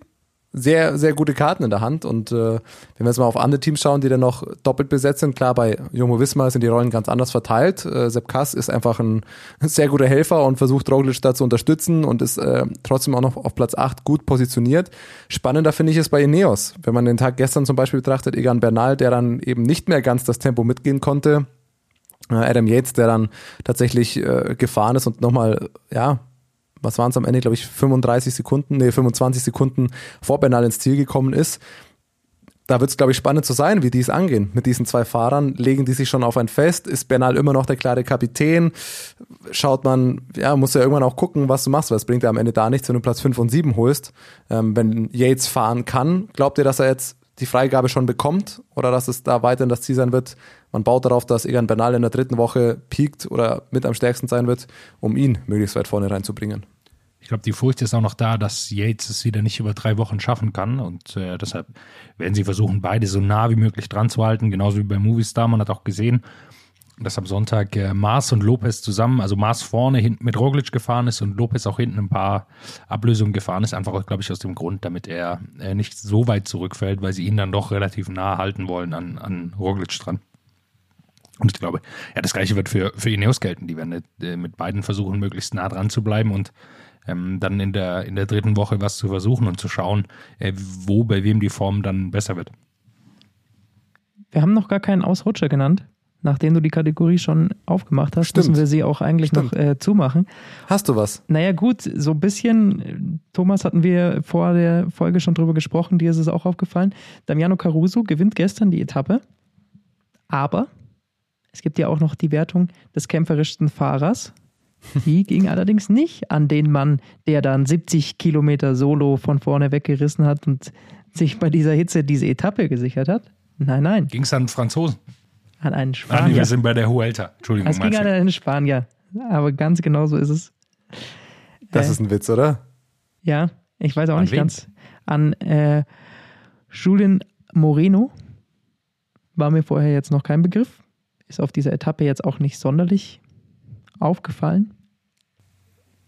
sehr, sehr gute Karten in der Hand. Und äh, wenn wir jetzt mal auf andere Teams schauen, die dann noch doppelt besetzt sind, klar, bei Jumbo Wismar sind die Rollen ganz anders verteilt. Äh, Sepp Kass ist einfach ein sehr guter Helfer und versucht Roglic da zu unterstützen und ist äh, trotzdem auch noch auf Platz 8 gut positioniert. Spannender finde ich es bei Ineos. Wenn man den Tag gestern zum Beispiel betrachtet, Egan Bernal, der dann eben nicht mehr ganz das Tempo mitgehen konnte, äh, Adam Yates, der dann tatsächlich äh, gefahren ist und nochmal, ja, was waren es am Ende, glaube ich, 35 Sekunden, nee, 25 Sekunden vor Bernal ins Ziel gekommen ist. Da wird es, glaube ich, spannend zu sein, wie die es angehen. Mit diesen zwei Fahrern legen die sich schon auf ein Fest. Ist Bernal immer noch der klare Kapitän? Schaut man, ja, muss ja irgendwann auch gucken, was du machst, weil es bringt ja am Ende da nichts, wenn du Platz 5 und 7 holst. Ähm, wenn Yates fahren kann, glaubt ihr, dass er jetzt die Freigabe schon bekommt oder dass es da weiterhin das Ziel sein wird? Man baut darauf, dass Egan Bernal in der dritten Woche piekt oder mit am stärksten sein wird, um ihn möglichst weit vorne reinzubringen. Ich glaube, die Furcht ist auch noch da, dass Yates es wieder nicht über drei Wochen schaffen kann. Und äh, deshalb werden sie versuchen, beide so nah wie möglich dran zu halten. Genauso wie bei Movistar. Man hat auch gesehen, dass am Sonntag äh, Mars und Lopez zusammen, also Mars vorne hinten mit Roglic gefahren ist und Lopez auch hinten ein paar Ablösungen gefahren ist. Einfach, glaube ich, aus dem Grund, damit er äh, nicht so weit zurückfällt, weil sie ihn dann doch relativ nah halten wollen an, an Roglic dran. Und ich glaube, ja, das gleiche wird für, für Ineos gelten. Die werden äh, mit beiden versuchen, möglichst nah dran zu bleiben und ähm, dann in der, in der dritten Woche was zu versuchen und zu schauen, äh, wo bei wem die Form dann besser wird. Wir haben noch gar keinen Ausrutscher genannt. Nachdem du die Kategorie schon aufgemacht hast, Stimmt. müssen wir sie auch eigentlich Stimmt. noch äh, zumachen. Hast du was? Naja, gut, so ein bisschen, Thomas hatten wir vor der Folge schon drüber gesprochen, dir ist es auch aufgefallen. Damiano Caruso gewinnt gestern die Etappe, aber es gibt ja auch noch die Wertung des kämpferischsten Fahrers. Die ging allerdings nicht an den Mann, der dann 70 Kilometer Solo von vorne weggerissen hat und sich bei dieser Hitze diese Etappe gesichert hat. Nein, nein, Ging es an Franzosen? an einen Spanier. wir sind bei der Huelta. Entschuldigung, Es ging an einen Spanier. Aber ganz genau so ist es. Das Äh, ist ein Witz, oder? Ja, ich weiß auch An nicht wen? ganz. An äh, Julien Moreno war mir vorher jetzt noch kein Begriff. Ist auf dieser Etappe jetzt auch nicht sonderlich aufgefallen.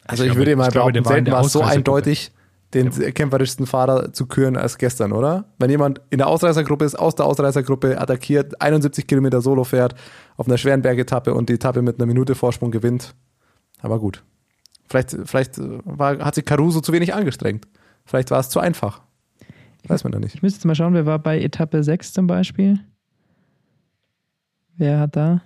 Also Ich ich, glaube- würde mal glaube, behaupten, war in selten der war es so eindeutig, den kämpferischsten Fahrer zu küren als gestern, oder? Wenn jemand in der Ausreißergruppe ist, aus der Ausreißergruppe attackiert, 71 Kilometer Solo fährt, auf einer schweren Bergetappe und die Etappe mit einer Minute Vorsprung gewinnt. Aber gut. Vielleicht, vielleicht äh, war, hat sich Caruso zu wenig angestrengt. Vielleicht war es zu einfach. Weiß man da nicht. Ich müsste jetzt mal schauen, wer war bei Etappe 6 zum Beispiel? Wer hat da?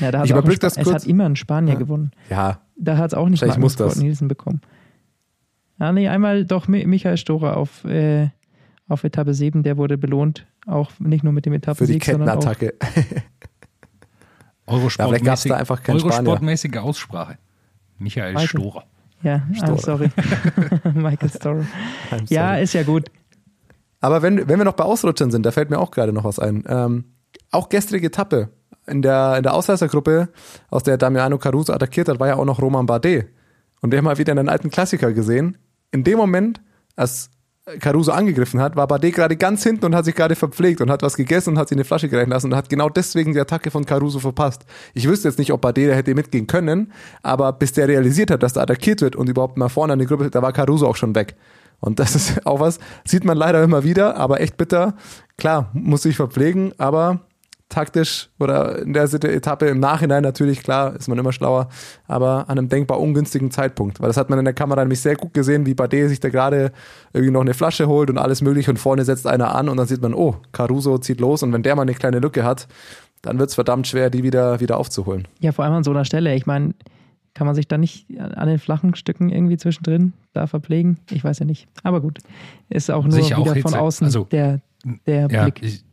Ja, da hat Ich Spa- das es kurz. hat immer ein Spanier Ja. gewonnen. Ja, Da hat es auch nicht das. Scott Nielsen bekommen. Ah, nee, einmal doch Mi- Michael Storer auf, äh, auf Etappe 7, der wurde belohnt. Auch nicht nur mit dem für die Etappensieg, sondern auch Kettenattacke. Eurosport Ja. Eurosportmäßige Aussprache. Michael Michael. Storer. Ja, ah, Storer. sorry. Michael Storer. I'm Ja, sorry. ist ja gut. Aber wenn, wenn wir noch bei Ausrutschern sind, da fällt mir auch gerade noch was ein. Ähm, auch gestrige Etappe in der, in der Ausreißergruppe, aus der Damiano Caruso attackiert hat, war ja auch noch Roman Bardet. Und wir haben mal wieder einen alten Klassiker gesehen. In dem Moment, als Caruso angegriffen hat, war Bardet gerade ganz hinten und hat sich gerade verpflegt und hat was gegessen und hat sich eine Flasche gereichen lassen und hat genau deswegen die Attacke von Caruso verpasst. Ich wüsste jetzt nicht, ob Bardet da hätte mitgehen können, aber bis der realisiert hat, dass da attackiert wird und überhaupt mal vorne an die Gruppe, da war Caruso auch schon weg. Und das ist auch was, sieht man leider immer wieder, aber echt bitter. Klar, muss sich verpflegen, aber taktisch oder in der Etappe im Nachhinein natürlich, klar, ist man immer schlauer, aber an einem denkbar ungünstigen Zeitpunkt. Weil das hat man in der Kamera nämlich sehr gut gesehen, wie Bardet sich da gerade irgendwie noch eine Flasche holt und alles mögliche und vorne setzt einer an und dann sieht man, oh, Caruso zieht los und wenn der mal eine kleine Lücke hat, dann wird es verdammt schwer, die wieder, wieder aufzuholen. Ja, vor allem an so einer Stelle. Ich meine, kann man sich da nicht an den flachen Stücken irgendwie zwischendrin da verpflegen? Ich weiß ja nicht. Aber gut, ist auch nur auch wieder von Hitze. außen Also, der, der Ja, Blick. ich,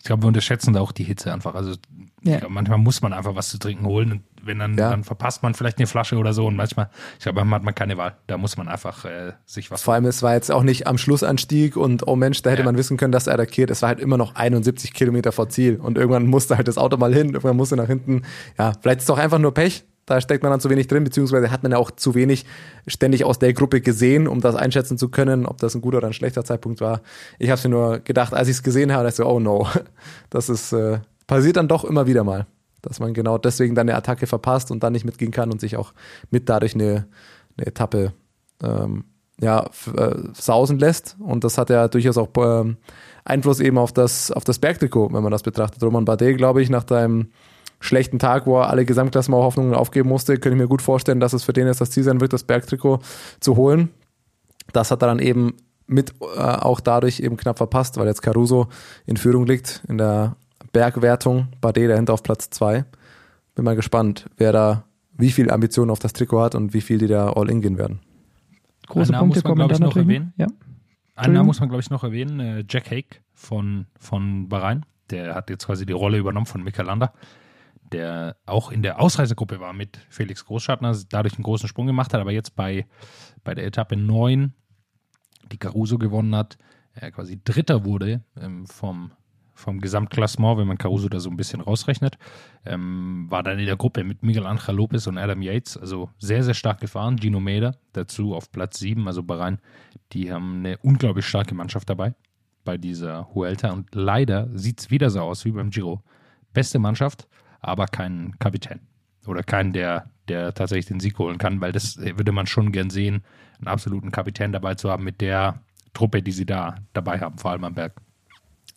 ich glaube, wir unterschätzen da auch die Hitze einfach. Also Ja. glaub, manchmal muss man einfach was zu trinken holen und wenn dann, Ja. dann verpasst man vielleicht eine Flasche oder so und manchmal, ich glaube, manchmal hat man keine Wahl. Da muss man einfach äh, sich was Vor allem, es war jetzt auch nicht am Schlussanstieg und oh Mensch, da hätte Ja. man wissen können, dass er attackiert. Es war halt immer noch 71 Kilometer vor Ziel und irgendwann musste halt das Auto mal hin, irgendwann musste nach hinten. Ja, vielleicht ist es auch einfach nur Pech. Da steckt man dann zu wenig drin, beziehungsweise hat man ja auch zu wenig ständig aus der Gruppe gesehen, um das einschätzen zu können, ob das ein guter oder ein schlechter Zeitpunkt war. Ich habe mir nur gedacht, als ich es gesehen habe, ich so, oh no, das ist äh, passiert dann doch immer wieder mal, dass man genau deswegen dann eine Attacke verpasst und dann nicht mitgehen kann und sich auch mit dadurch eine, eine Etappe ähm, ja, äh, sausen lässt. Und das hat ja durchaus auch ähm, Einfluss eben auf das, auf das Bergtrikot, wenn man das betrachtet. Roman Bardet, glaube ich, nach deinem schlechten Tag, wo er alle Gesamtklassemenhoffnungen aufgeben musste, könnte ich mir gut vorstellen, dass es für den jetzt das Ziel sein wird, das Bergtrikot zu holen. Das hat er dann eben mit äh, auch dadurch eben knapp verpasst, weil jetzt Caruso in Führung liegt in der Bergwertung, Bardet dahinter auf Platz zwei. Bin mal gespannt, wer da wie viel Ambitionen auf das Trikot hat und wie viel die da all in gehen werden. Große Namen Punkte muss man, kommen ich, noch erwähnen. Ja. Einen Namen muss man, glaube ich, noch erwähnen. äh, Jack Hake von, von Bahrain. Der hat jetzt quasi die Rolle übernommen von Mikalander, der auch in der Ausreisegruppe war mit Felix Großschartner, dadurch einen großen Sprung gemacht hat, aber jetzt bei, bei der Etappe 9, die Caruso gewonnen hat, er quasi Dritter wurde ähm, vom, vom Gesamtklassement, wenn man Caruso da so ein bisschen rausrechnet. Ähm, war dann in der Gruppe mit Miguel Angel Lopez und Adam Yates, also sehr, sehr stark gefahren. Gino Meder dazu auf Platz 7, also Bahrain, die haben eine unglaublich starke Mannschaft dabei bei dieser Huelta und leider sieht es wieder so aus wie beim Giro. Beste Mannschaft, aber kein Kapitän oder keinen, der, der tatsächlich den Sieg holen kann, weil das würde man schon gern sehen, einen absoluten Kapitän dabei zu haben mit der Truppe, die sie da dabei haben, vor allem am Berg.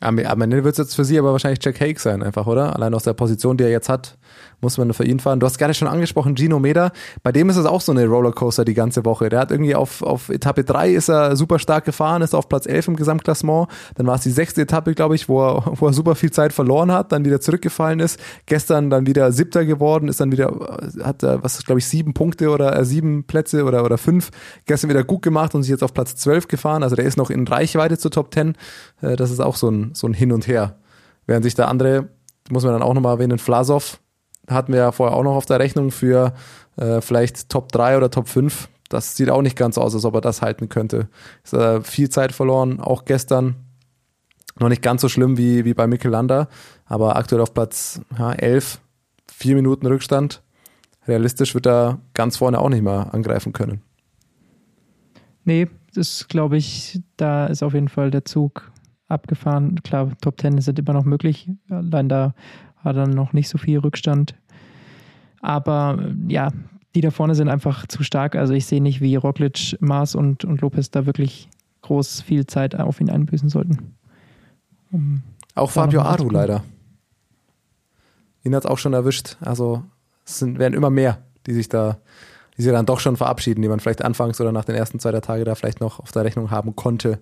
Am, am Ende wird es jetzt für sie aber wahrscheinlich Jack Hake sein, einfach, oder? Allein aus der Position, die er jetzt hat, muss man für ihn fahren. Du hast gerade schon angesprochen, Gino Meder. Bei dem ist es auch so eine Rollercoaster die ganze Woche. Der hat irgendwie auf, auf Etappe 3 ist er super stark gefahren, ist auf Platz 11 im Gesamtklassement. Dann war es die sechste Etappe, glaube ich, wo er, wo er super viel Zeit verloren hat, dann wieder zurückgefallen ist. Gestern dann wieder siebter geworden, ist dann wieder, hat er, was glaube ich, sieben Punkte oder äh, sieben Plätze oder, oder fünf. Gestern wieder gut gemacht und sich jetzt auf Platz 12 gefahren. Also der ist noch in Reichweite zur Top 10. Äh, das ist auch so ein, so ein Hin und Her. Während sich der andere, muss man dann auch nochmal erwähnen, Vlasov, hatten wir ja vorher auch noch auf der Rechnung für äh, vielleicht Top 3 oder Top 5. Das sieht auch nicht ganz aus, als ob er das halten könnte. Ist äh, viel Zeit verloren, auch gestern. Noch nicht ganz so schlimm wie, wie bei Mikkelander, aber aktuell auf Platz ja, 11, vier Minuten Rückstand. Realistisch wird er ganz vorne auch nicht mehr angreifen können. Nee, das glaube ich, da ist auf jeden Fall der Zug abgefahren. Klar, Top 10 ist immer noch möglich. Allein da hat er noch nicht so viel Rückstand. Aber ja, die da vorne sind einfach zu stark. Also ich sehe nicht, wie Roglic, Maas und, und Lopez da wirklich groß viel Zeit auf ihn einbüßen sollten. Um Auch Fabio Aru leider. Ihn hat es auch schon erwischt. Also es sind, werden immer mehr, die sich da, die sich dann doch schon verabschieden, die man vielleicht anfangs oder nach den ersten zwei der Tage da vielleicht noch auf der Rechnung haben konnte.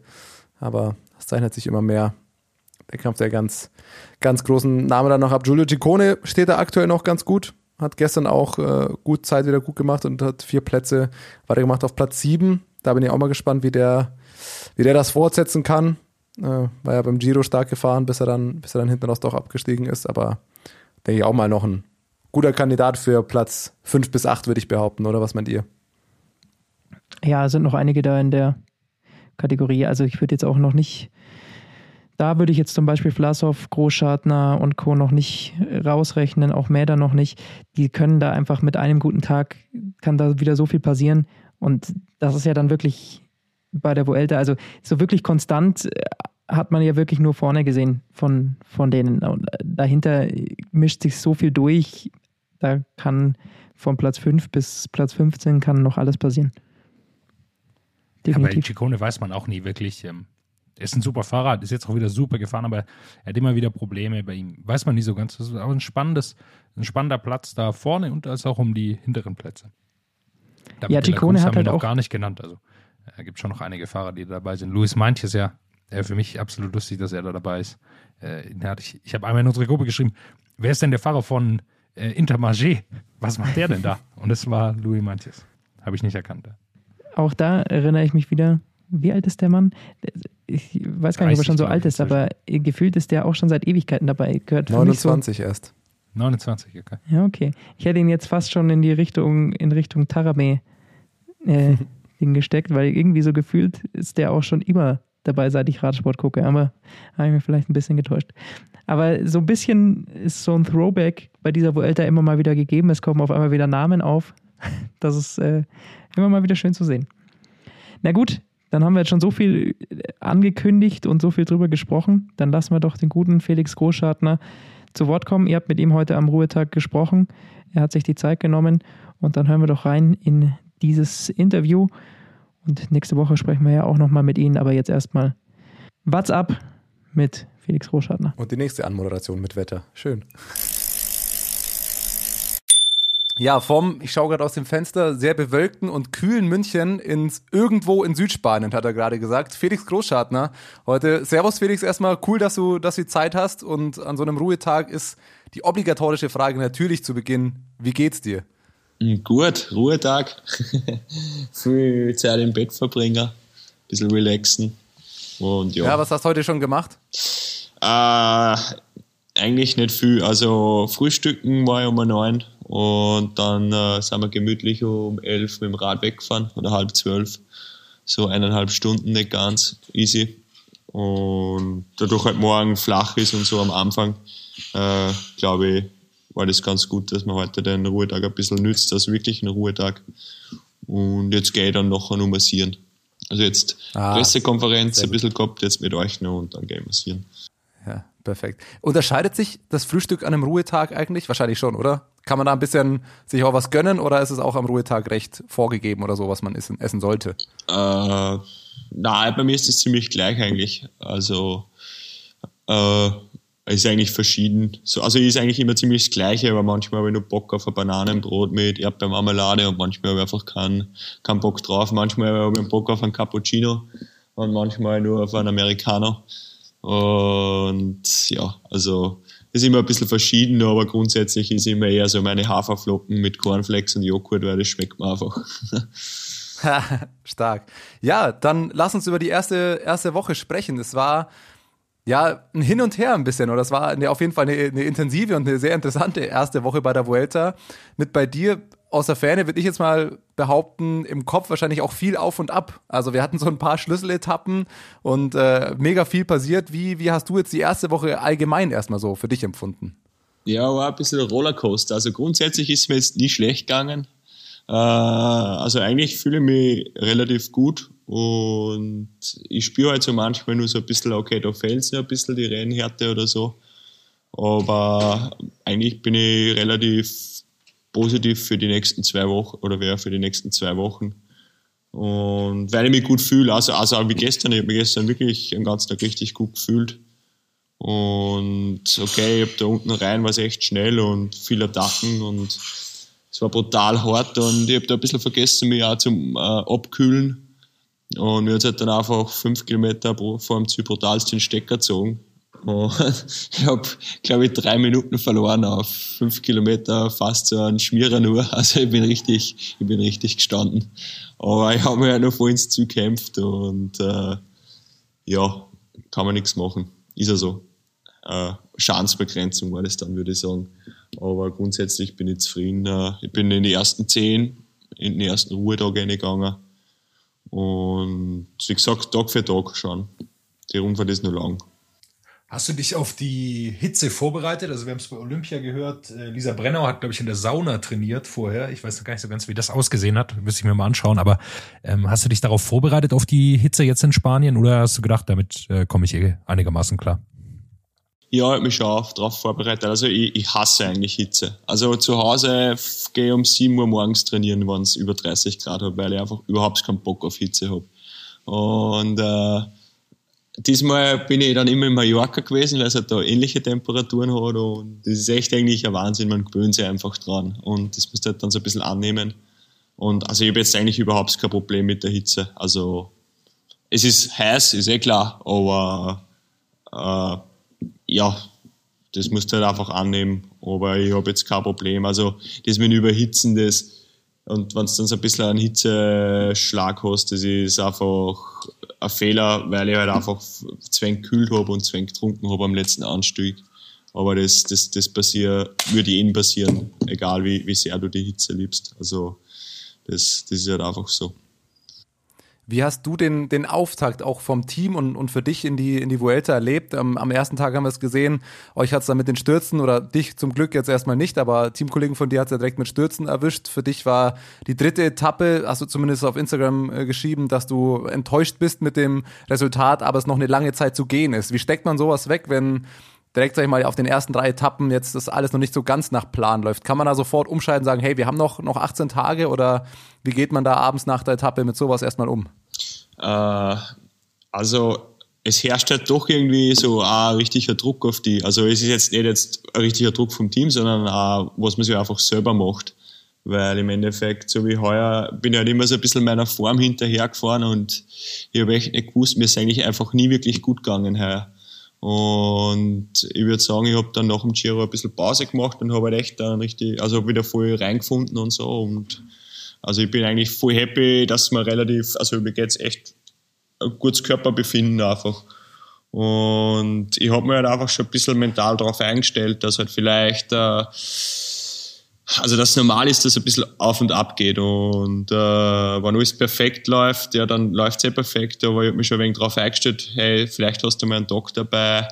Aber es zeichnet sich immer mehr der Kampf der ganz, ganz großen Namen dann noch ab. Giulio Ciccone steht da aktuell noch ganz gut. Hat gestern auch äh, gut Zeit wieder gut gemacht und hat vier Plätze weitergemacht auf Platz sieben. Da bin ich auch mal gespannt, wie der, wie der das fortsetzen kann. Äh, war ja beim Giro stark gefahren, bis er dann, bis er dann hinten raus doch abgestiegen ist. Aber denke ich auch mal noch ein guter Kandidat für Platz fünf bis acht, würde ich behaupten, oder was meint ihr? Ja, sind noch einige da in der Kategorie. Also ich würde jetzt auch noch nicht, da würde ich jetzt zum Beispiel Vlasov, Großschartner und Co. noch nicht rausrechnen, auch Mäder noch nicht. Die können da einfach mit einem guten Tag, kann da wieder so viel passieren. Und das ist ja dann wirklich bei der Vuelta, also so wirklich konstant äh, hat man ja wirklich nur vorne gesehen von, von denen. Und dahinter mischt sich so viel durch, da kann von Platz 5 bis Platz 15 kann noch alles passieren. Ja, bei Definitiv. Ciccone weiß man auch nie wirklich. Ähm, er ist ein super Fahrer, ist jetzt auch wieder super gefahren, aber er hat immer wieder Probleme bei ihm. Weiß man nie so ganz. Das ist auch ein spannendes, ein spannender Platz da vorne und als auch um die hinteren Plätze. David Ja, Ciccone hat haben wir halt noch auch- gar nicht genannt. Also er gibt schon noch einige Fahrer, die dabei sind. Luis Meintjes ja, äh, für mich absolut lustig, dass er da dabei ist. Äh, ich ich habe einmal in unsere Gruppe geschrieben, wer ist denn der Fahrer von äh, Intermarché? Was macht der denn da? Und das war Louis Meintjes. Habe ich nicht erkannt. Auch da erinnere ich mich wieder, wie alt ist der Mann? Ich weiß gar nicht, ob er 30, schon so alt ist, aber gefühlt ist der auch schon seit Ewigkeiten dabei. Gehört für mich 29 erst. 29, okay. So, ja, okay. Ich hätte ihn jetzt fast schon in die Richtung, in Richtung Tarame äh, hingesteckt, weil irgendwie so gefühlt ist der auch schon immer dabei, seit ich Radsport gucke. Aber habe ich mir vielleicht ein bisschen getäuscht. Aber so ein bisschen ist so ein Throwback bei dieser Vuelta immer mal wieder gegeben. Es kommen auf einmal wieder Namen auf. Das ist äh, immer mal wieder schön zu sehen. Na gut, dann haben wir jetzt schon so viel äh, angekündigt und so viel drüber gesprochen. Dann lassen wir doch den guten Felix Großschartner zu Wort kommen. Ihr habt mit ihm heute am Ruhetag gesprochen. Er hat sich die Zeit genommen und dann hören wir doch rein in dieses Interview Und nächste Woche sprechen wir ja auch nochmal mit Ihnen, aber jetzt erstmal What's up mit Felix Roschartner. Und die nächste Anmoderation mit Wetter. Schön. Ja, vom, ich schaue gerade aus dem Fenster, sehr bewölkten und kühlen München ins irgendwo in Südspanien, hat er gerade gesagt. Felix Großschartner heute. Servus Felix, erstmal cool, dass du, dass du Zeit hast und an so einem Ruhetag ist die obligatorische Frage natürlich zu Beginn, wie geht's dir? Hm, gut, Ruhetag. Viel Zeit im Bett verbringen, bisschen relaxen. Und ja. ja, was hast du heute schon gemacht? Äh, eigentlich nicht viel. Also Frühstücken war ja um neun und dann äh, sind wir gemütlich um elf mit dem Rad weggefahren oder halb zwölf. So eineinhalb Stunden, nicht ganz easy. Und dadurch halt morgen flach ist und so am Anfang, äh, glaube ich, war das ganz gut, dass man heute den Ruhetag ein bisschen nützt, also wirklich einen Ruhetag. Und jetzt gehe ich dann nachher nur massieren. Also jetzt ah, Pressekonferenz ein bisschen gehabt, jetzt mit euch noch und dann gehe ich massieren. Perfekt. Unterscheidet sich das Frühstück an einem Ruhetag eigentlich? Wahrscheinlich schon, oder? Kann man da ein bisschen sich auch was gönnen oder ist es auch am Ruhetag recht vorgegeben oder so, was man essen, essen sollte? Äh, na, bei mir ist es ziemlich gleich eigentlich. Also äh, ist eigentlich verschieden. So, also ist eigentlich immer ziemlich das Gleiche, aber manchmal habe ich nur Bock auf ein Bananenbrot mit Erdbeermarmelade und manchmal habe ich einfach keinen, keinen Bock drauf. Manchmal habe ich Bock auf einen Cappuccino und manchmal nur auf einen Americano. Und ja, also ist immer ein bisschen verschieden, aber grundsätzlich ist immer eher so meine Haferflocken mit Cornflakes und Joghurt, weil das schmeckt mir einfach. Stark. Ja, dann lass uns über die erste, erste Woche sprechen. Es war ja ein Hin und Her ein bisschen, oder es war eine, auf jeden Fall eine, eine intensive und eine sehr interessante erste Woche bei der Vuelta. Mit bei dir aus der Ferne würde ich jetzt mal behaupten, im Kopf wahrscheinlich auch viel auf und ab. Also wir hatten so ein paar Schlüsseletappen und äh, mega viel passiert. Wie, wie hast du jetzt die erste Woche allgemein erstmal so für dich empfunden? Ja, war ein bisschen Rollercoaster. Also grundsätzlich ist mir jetzt nie schlecht gegangen. Äh, also eigentlich fühle ich mich relativ gut und ich spüre halt so manchmal nur so ein bisschen, okay, da fehlt es ein bisschen die Rennhärte oder so. Aber eigentlich bin ich relativ positiv für die nächsten zwei Wochen oder wäre für die nächsten zwei Wochen. Und weil ich mich gut fühle, also, also wie gestern, ich habe mich gestern wirklich den ganzen Tag richtig gut gefühlt. Und okay, ich habe da unten rein, war es echt schnell und viele Attacken und es war brutal hart und ich habe da ein bisschen vergessen, mich auch zum äh, Abkühlen. Und mir hat halt dann einfach fünf Kilometer vor dem Ziel brutalst den Stecker gezogen. Und ich habe, glaube ich, drei Minuten verloren auf fünf Kilometer, fast so ein Schmierer nur. Also ich bin richtig, ich bin richtig gestanden. Aber ich habe mir ja noch voll ins Ziel gekämpft und äh, ja, kann man nichts machen. Ist ja so. Äh, Schadensbegrenzung war das dann, würde ich sagen. Aber grundsätzlich bin ich zufrieden. Äh, ich bin in die ersten zehn, in den ersten Ruhetag reingegangen. Und wie gesagt, Tag für Tag schon. Die Rundfahrt ist nur lang. Hast du dich auf die Hitze vorbereitet? Also wir haben es bei Olympia gehört. Äh, Lisa Brennau hat, glaube ich, in der Sauna trainiert vorher. Ich weiß noch gar nicht so ganz, wie das ausgesehen hat. Müsste ich mir mal anschauen. Aber ähm, hast du dich darauf vorbereitet, auf die Hitze jetzt in Spanien? Oder hast du gedacht, damit äh, komme ich eh einigermaßen klar? Ja, ich habe mich schon darauf vorbereitet. Also ich, ich hasse eigentlich Hitze. Also zu Hause gehe ich um 7 Uhr morgens trainieren, wenn es über 30 Grad hat, weil ich einfach überhaupt keinen Bock auf Hitze habe. Und äh, diesmal bin ich dann immer in Mallorca gewesen, weil es halt da ähnliche Temperaturen hat und das ist echt eigentlich ein Wahnsinn, man gewöhnt sich einfach dran und das musst du halt dann so ein bisschen annehmen. Und also ich habe jetzt eigentlich überhaupt kein Problem mit der Hitze. Also es ist heiß, ist eh klar, aber äh, ja, das musst du halt einfach annehmen. Aber ich habe jetzt kein Problem. Also das mit Überhitzen, das und wenn du dann so ein bisschen einen Hitzeschlag hast, das ist einfach ein Fehler, weil ich halt einfach zwäng gekühlt habe und zwäng getrunken habe am letzten Anstieg. Aber das, das, das passiert, würde ihnen passieren, egal wie, wie sehr du die Hitze liebst. Also das, das ist halt einfach so. Wie hast du den, den Auftakt auch vom Team und, und für dich in die, in die Vuelta erlebt? Am, am ersten Tag haben wir es gesehen, euch hat es dann mit den Stürzen oder dich zum Glück jetzt erstmal nicht, aber Teamkollegen von dir hat es ja direkt mit Stürzen erwischt. Für dich war die dritte Etappe, hast du zumindest auf Instagram äh, geschrieben, dass du enttäuscht bist mit dem Resultat, aber es noch eine lange Zeit zu gehen ist. Wie steckt man sowas weg, wenn direkt, sag ich mal, auf den ersten drei Etappen jetzt das alles noch nicht so ganz nach Plan läuft, kann man da sofort umschalten und sagen, hey, wir haben noch, noch 18 Tage oder wie geht man da abends nach der Etappe mit sowas erstmal um? Äh, also es herrscht halt doch irgendwie so ein richtiger Druck auf die. Also es ist jetzt nicht jetzt ein richtiger Druck vom Team, sondern auch, was man sich einfach selber macht. Weil im Endeffekt, so wie heuer, bin ich halt immer so ein bisschen meiner Form hinterhergefahren und ich habe echt nicht gewusst, mir ist eigentlich einfach nie wirklich gut gegangen heuer. Und ich würde sagen, ich habe dann nach dem Giro ein bisschen Pause gemacht und habe halt echt dann richtig, also wieder voll reingefunden und so. Und also ich bin eigentlich voll happy, dass man relativ, also mir geht's echt ein gutes Körperbefinden einfach. Und ich habe mir halt einfach schon ein bisschen mental darauf eingestellt, dass halt vielleicht, äh, also das normal ist, dass es ein bisschen auf und ab geht. Und äh, wenn alles perfekt läuft, ja, dann läuft es eh perfekt. Aber ich habe mich schon ein wenig darauf eingestellt, hey, vielleicht hast du mal einen Doc dabei,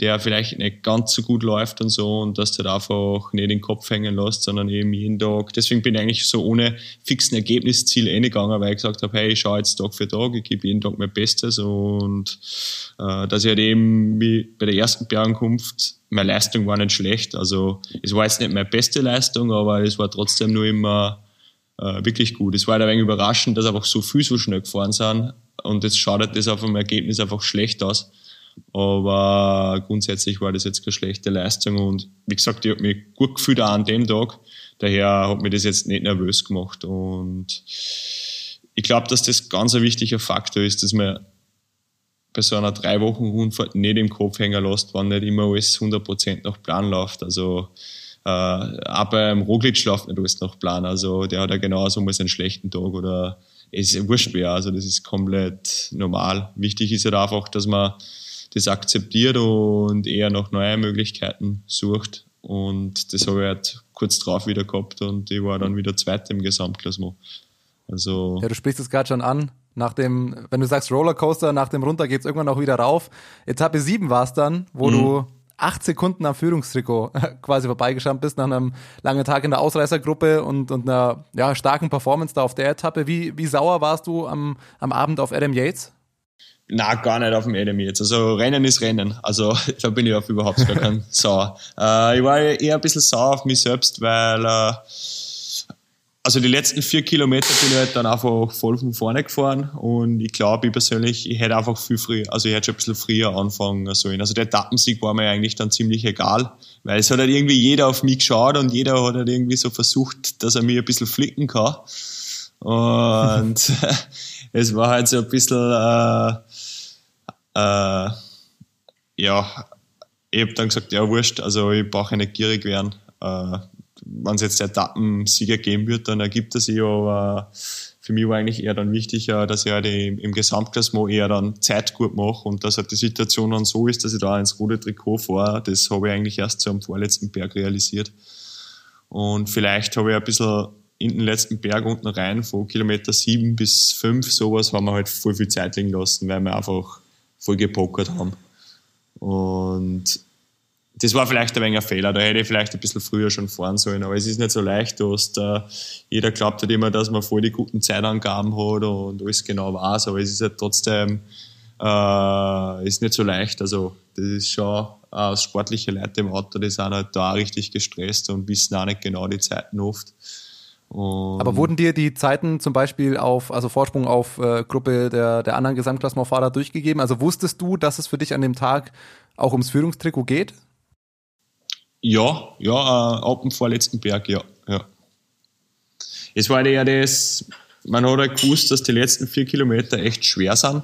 der vielleicht nicht ganz so gut läuft und so und dass du da einfach nicht den Kopf hängen lässt, sondern eben jeden Tag. Deswegen bin ich eigentlich so ohne fixen Ergebnisziel eingegangen, weil ich gesagt habe, hey, ich schaue jetzt Tag für Tag, ich gebe jeden Tag mein Bestes und äh, dass ich halt eben wie bei der ersten Bergankunft meine Leistung war nicht schlecht. Also es war jetzt nicht meine beste Leistung, aber es war trotzdem nur immer äh, wirklich gut. Es war halt ein wenig überraschend, dass einfach so viel so schnell gefahren sind und jetzt schaut das auf dem Ergebnis einfach schlecht aus. Aber grundsätzlich war das jetzt keine schlechte Leistung und wie gesagt, ich habe mich gut gefühlt auch an dem Tag. Daher hat mir das jetzt nicht nervös gemacht und ich glaube, dass das ganz ein wichtiger Faktor ist, dass man bei so einer drei Wochen Rundfahrt nicht im Kopf hängen lässt, wenn nicht immer alles 100% nach Plan läuft. Also äh, auch beim Roglic läuft nicht alles nach Plan. Also der hat ja genauso mal seinen schlechten Tag oder es ist wurscht wer. Also das ist komplett normal. Wichtig ist halt einfach, dass man das akzeptiert und eher nach neuen Möglichkeiten sucht. Und das habe ich halt kurz drauf wieder gehabt und ich war dann wieder Zweiter im Gesamtklassement. Also ja, du sprichst es gerade schon an. Nach dem, wenn du sagst Rollercoaster, nach dem runter geht es irgendwann auch wieder rauf. Etappe 7 war es dann, wo mhm. du acht Sekunden am Führungstrikot quasi vorbeigeschrammt bist nach einem langen Tag in der Ausreißergruppe und, und einer ja, starken Performance da auf der Etappe. Wie, wie sauer warst du am, am Abend auf Adam Yates? Na, gar nicht auf dem Adam jetzt. Also Rennen ist Rennen. Also da bin ich auf überhaupt gar kein sauer. Äh, ich war eher ein bisschen sauer auf mich selbst, weil äh, also die letzten vier Kilometer bin ich halt dann einfach voll von vorne gefahren und ich glaube, ich persönlich, ich hätte einfach viel früher, also ich hätte schon ein bisschen früher anfangen sollen. Also der Etappensieg war mir eigentlich dann ziemlich egal, weil es hat halt irgendwie jeder auf mich geschaut und jeder hat halt irgendwie so versucht, dass er mir ein bisschen flicken kann. Und es war halt so ein bisschen, äh, äh, ja, ich habe dann gesagt, ja, wurscht, also ich brauche nicht gierig werden. Äh, Wenn es jetzt Etappensieger geben wird, dann ergibt er sich, aber für mich war eigentlich eher dann wichtiger, dass ich halt im, im Gesamtklassement eher dann Zeit gut mache und dass halt die Situation dann so ist, dass ich da ins rote Trikot fahre. Das habe ich eigentlich erst so am vorletzten Berg realisiert. Und vielleicht habe ich ein bisschen in den letzten Berg unten rein, von Kilometer sieben bis fünf, sowas, haben wir halt voll viel Zeit liegen lassen, weil wir einfach voll gepokert haben. Und das war vielleicht ein wenig ein Fehler, da hätte ich vielleicht ein bisschen früher schon fahren sollen, aber es ist nicht so leicht, hast, äh, jeder glaubt halt immer, dass man voll die guten Zeitangaben hat und alles genau weiß, aber es ist halt trotzdem, äh, ist nicht so leicht, also das ist schon äh, sportliche Leute im Auto, die sind halt da richtig gestresst und wissen auch nicht genau die Zeiten oft. Und Aber wurden dir die Zeiten zum Beispiel auf, also Vorsprung auf äh, Gruppe der, der anderen Gesamtklassementfahrer durchgegeben? Also wusstest du, dass es für dich an dem Tag auch ums Führungstrikot geht? Ja, ja, äh, ab dem vorletzten Berg, ja, ja. Es war ja das, man hat halt gewusst, dass die letzten vier Kilometer echt schwer sind.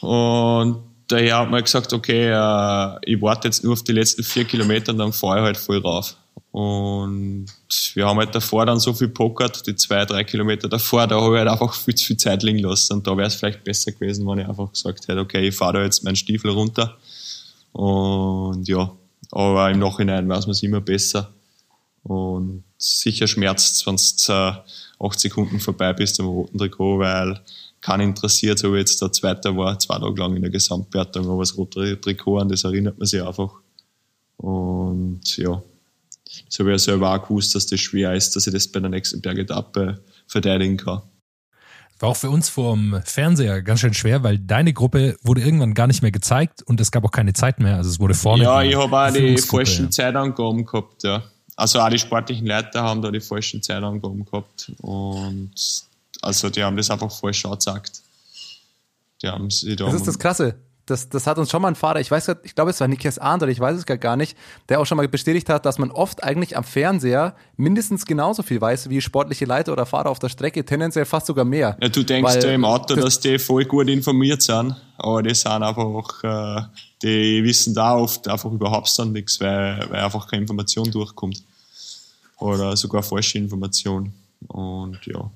Und daher hat man gesagt, okay, äh, ich warte jetzt nur auf die letzten vier Kilometer und dann fahre ich halt voll rauf. Und wir haben halt davor dann so viel pokert, die zwei, drei Kilometer davor, da habe ich halt einfach viel zu viel Zeit liegen lassen. Und da wäre es vielleicht besser gewesen, wenn ich einfach gesagt hätte, okay, ich fahre da jetzt meinen Stiefel runter. Und ja, aber im Nachhinein weiß man es immer besser. Und sicher schmerzt es, wenn du acht Sekunden vorbei bist am roten Trikot, weil keinen interessiert, so wie jetzt der Zweite war, zwei Tage lang in der Gesamtwertung, aber das rote Trikot, an das erinnert man sich einfach. Und ja, das habe ich ja selber auch gewusst, dass das schwer ist, dass ich das bei der nächsten Bergetappe verteidigen kann. War auch für uns vom Fernseher ganz schön schwer, weil deine Gruppe wurde irgendwann gar nicht mehr gezeigt und es gab auch keine Zeit mehr. Also es wurde vorne. Ja, ich habe auch die falschen ja. Zeitangaben gehabt, ja. Also auch die sportlichen Leiter haben da die falschen Zeitangaben gehabt und also die haben das einfach falsch angezeigt. Die haben sie da. Das ist das Krasse das, das hat uns schon mal ein Fahrer, ich weiß grad, ich glaube, es war Nikias Arndt oder ich weiß es gar nicht, der auch schon mal bestätigt hat, dass man oft eigentlich am Fernseher mindestens genauso viel weiß wie sportliche Leiter oder Fahrer auf der Strecke, tendenziell fast sogar mehr. Ja, du denkst ja im Auto, das dass die voll gut informiert sind, aber die sind einfach, äh, die wissen da oft einfach überhaupt dann nichts, weil, weil einfach keine Information durchkommt. Oder sogar falsche Information. Und ja.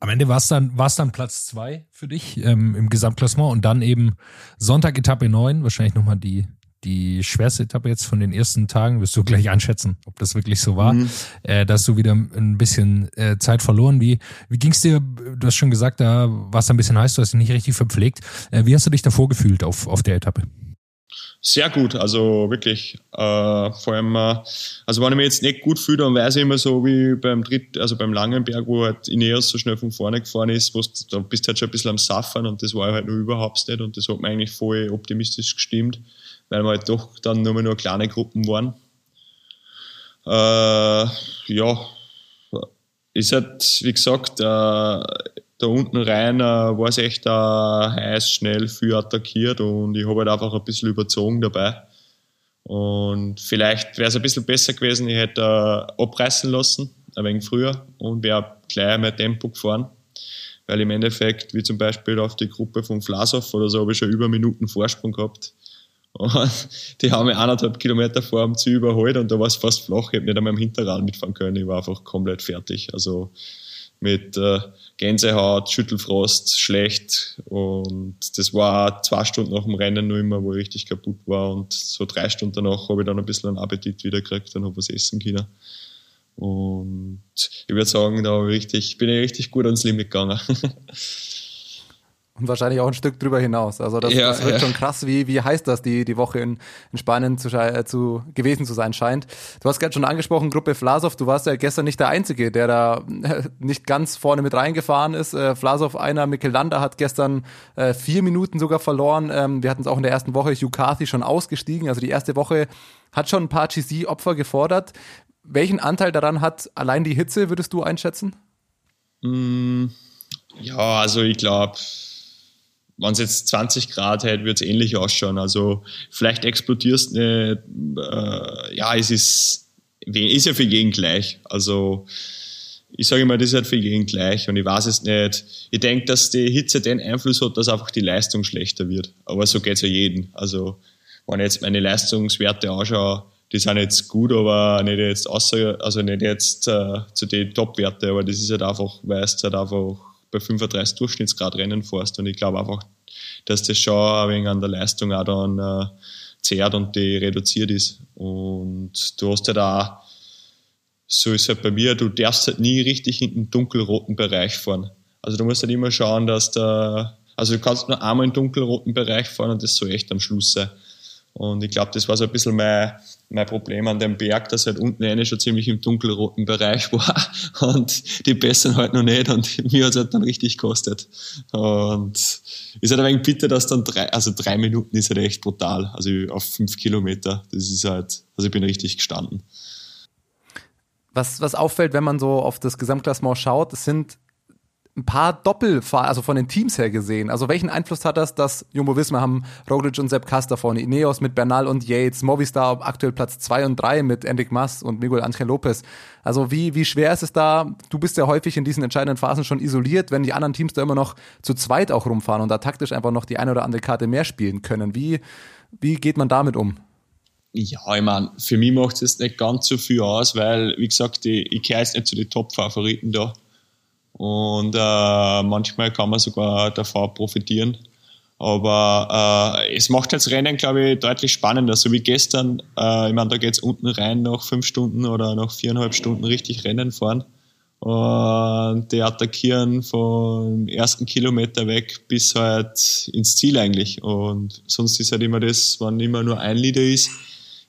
Am Ende war es dann, war's dann Platz zwei für dich ähm, im Gesamtklassement und dann eben Sonntag Etappe neun wahrscheinlich nochmal die, die schwerste Etappe jetzt von den ersten Tagen. Wirst du gleich einschätzen, ob das wirklich so war. Mhm. Äh, da hast du wieder ein bisschen äh, Zeit verloren. Wie, wie ging es dir? Du hast schon gesagt, da war es ein bisschen heiß, du hast dich nicht richtig verpflegt. Äh, wie hast du dich davor gefühlt auf, auf der Etappe? Sehr gut, also wirklich. Äh, vor allem, äh, also wenn ich mich jetzt nicht gut fühle, dann weiß ich immer so wie beim Dritt, also beim Langenberg, wo halt Ineos so schnell von vorne gefahren ist, wo da bist du halt schon ein bisschen am Saffern und das war halt noch überhaupt nicht und das hat mir eigentlich voll optimistisch gestimmt, weil wir halt doch dann nur nur kleine Gruppen waren. Äh, ja, ist halt, wie gesagt, äh, da unten rein äh, war es echt äh, heiß, schnell, viel attackiert und ich habe halt einfach ein bisschen überzogen dabei. Und vielleicht wäre es ein bisschen besser gewesen, ich hätte äh, abreißen lassen, ein wenig früher und wäre gleich mehr Tempo gefahren. Weil im Endeffekt, wie zum Beispiel auf die Gruppe von Vlasov oder so, habe ich schon über Minuten Vorsprung gehabt. Und die haben mich eineinhalb Kilometer vor dem Ziel überholt und da war es fast flach. Ich habe nicht einmal im Hinterrad mitfahren können. Ich war einfach komplett fertig. Also mit äh, Gänsehaut, Schüttelfrost, schlecht. Und das war zwei Stunden nach dem Rennen nur immer, wo ich richtig kaputt war. Und so drei Stunden danach habe ich dann ein bisschen einen Appetit wieder gekriegt und habe was essen können. Und ich würde sagen, da richtig, bin ich richtig gut ans Limit gegangen. Und wahrscheinlich auch ein Stück drüber hinaus. Also das, ja, das wird ja. schon krass, wie, wie heiß das die, die Woche in, in Spanien zu, äh, zu, gewesen zu sein scheint. Du hast gerade schon angesprochen, Gruppe Vlasov, du warst ja gestern nicht der Einzige, der da nicht ganz vorne mit reingefahren ist. Äh, Vlasov, einer, Mikkel Landa hat gestern äh, vier Minuten sogar verloren. Ähm, wir hatten es auch in der ersten Woche, Hugh Carthy schon ausgestiegen. Also die erste Woche hat schon ein paar GC-Opfer gefordert. Welchen Anteil daran hat allein die Hitze, würdest du einschätzen? Mm, ja, also ich glaube, wenn es jetzt 20 Grad hätte, wird es ähnlich ausschauen. Also vielleicht explodierst nicht. Äh, ja, es ist, ist ja für jeden gleich. Also ich sage immer, das ist halt für jeden gleich und ich weiß es nicht. Ich denke, dass die Hitze den Einfluss hat, dass einfach die Leistung schlechter wird. Aber so geht es ja jedem. Also wenn ich jetzt meine Leistungswerte anschaue, die sind jetzt gut, aber nicht jetzt außer, also nicht jetzt äh, zu den Top-Werte, aber das ist halt einfach, weil es halt einfach bei 35 Durchschnittsgrad Rennen fährst. Und ich glaube einfach, dass das schon ein wenig an der Leistung auch dann äh, zehrt und die reduziert ist. Und du hast ja halt da, so ist es halt bei mir, du darfst halt nie richtig in den dunkelroten Bereich fahren. Also du musst halt immer schauen, dass da, also du kannst nur einmal in den dunkelroten Bereich fahren und das soll echt am Schluss sein. Und ich glaube, das war so ein bisschen mein, mein Problem an dem Berg, dass halt unten eine schon ziemlich im dunkelroten Bereich war und die Besseren halt noch nicht und mir hat es halt dann richtig gekostet. Und ist halt ein wenig bitter, dass dann drei, also drei Minuten ist halt echt brutal, also auf fünf Kilometer, das ist halt, also ich bin richtig gestanden. Was, was auffällt, wenn man so auf das Gesamtklassement schaut, es sind ein paar Doppelfahrer, also von den Teams her gesehen. Also welchen Einfluss hat das, dass Jumbo Visma haben Roglic und Sepp Custer vorne, Ineos mit Bernal und Yates, Movistar aktuell Platz 2 und 3 mit Enric Mas und Miguel Angel Lopez. Also wie, wie schwer ist es da? Du bist ja häufig in diesen entscheidenden Phasen schon isoliert, wenn die anderen Teams da immer noch zu zweit auch rumfahren und da taktisch einfach noch die eine oder andere Karte mehr spielen können. Wie, wie geht man damit um? Ja, ich meine, für mich macht es nicht ganz so viel aus, weil, wie gesagt, ich, ich gehöre jetzt nicht zu den Top-Favoriten da. Und äh, manchmal kann man sogar davon profitieren. Aber äh, es macht das Rennen, glaube ich, deutlich spannender. So wie gestern, äh, ich meine, da geht es unten rein nach fünf Stunden oder nach viereinhalb Stunden richtig Rennen fahren. Und die attackieren vom ersten Kilometer weg bis halt ins Ziel eigentlich. Und sonst ist halt immer das, wenn immer nur ein Leader ist,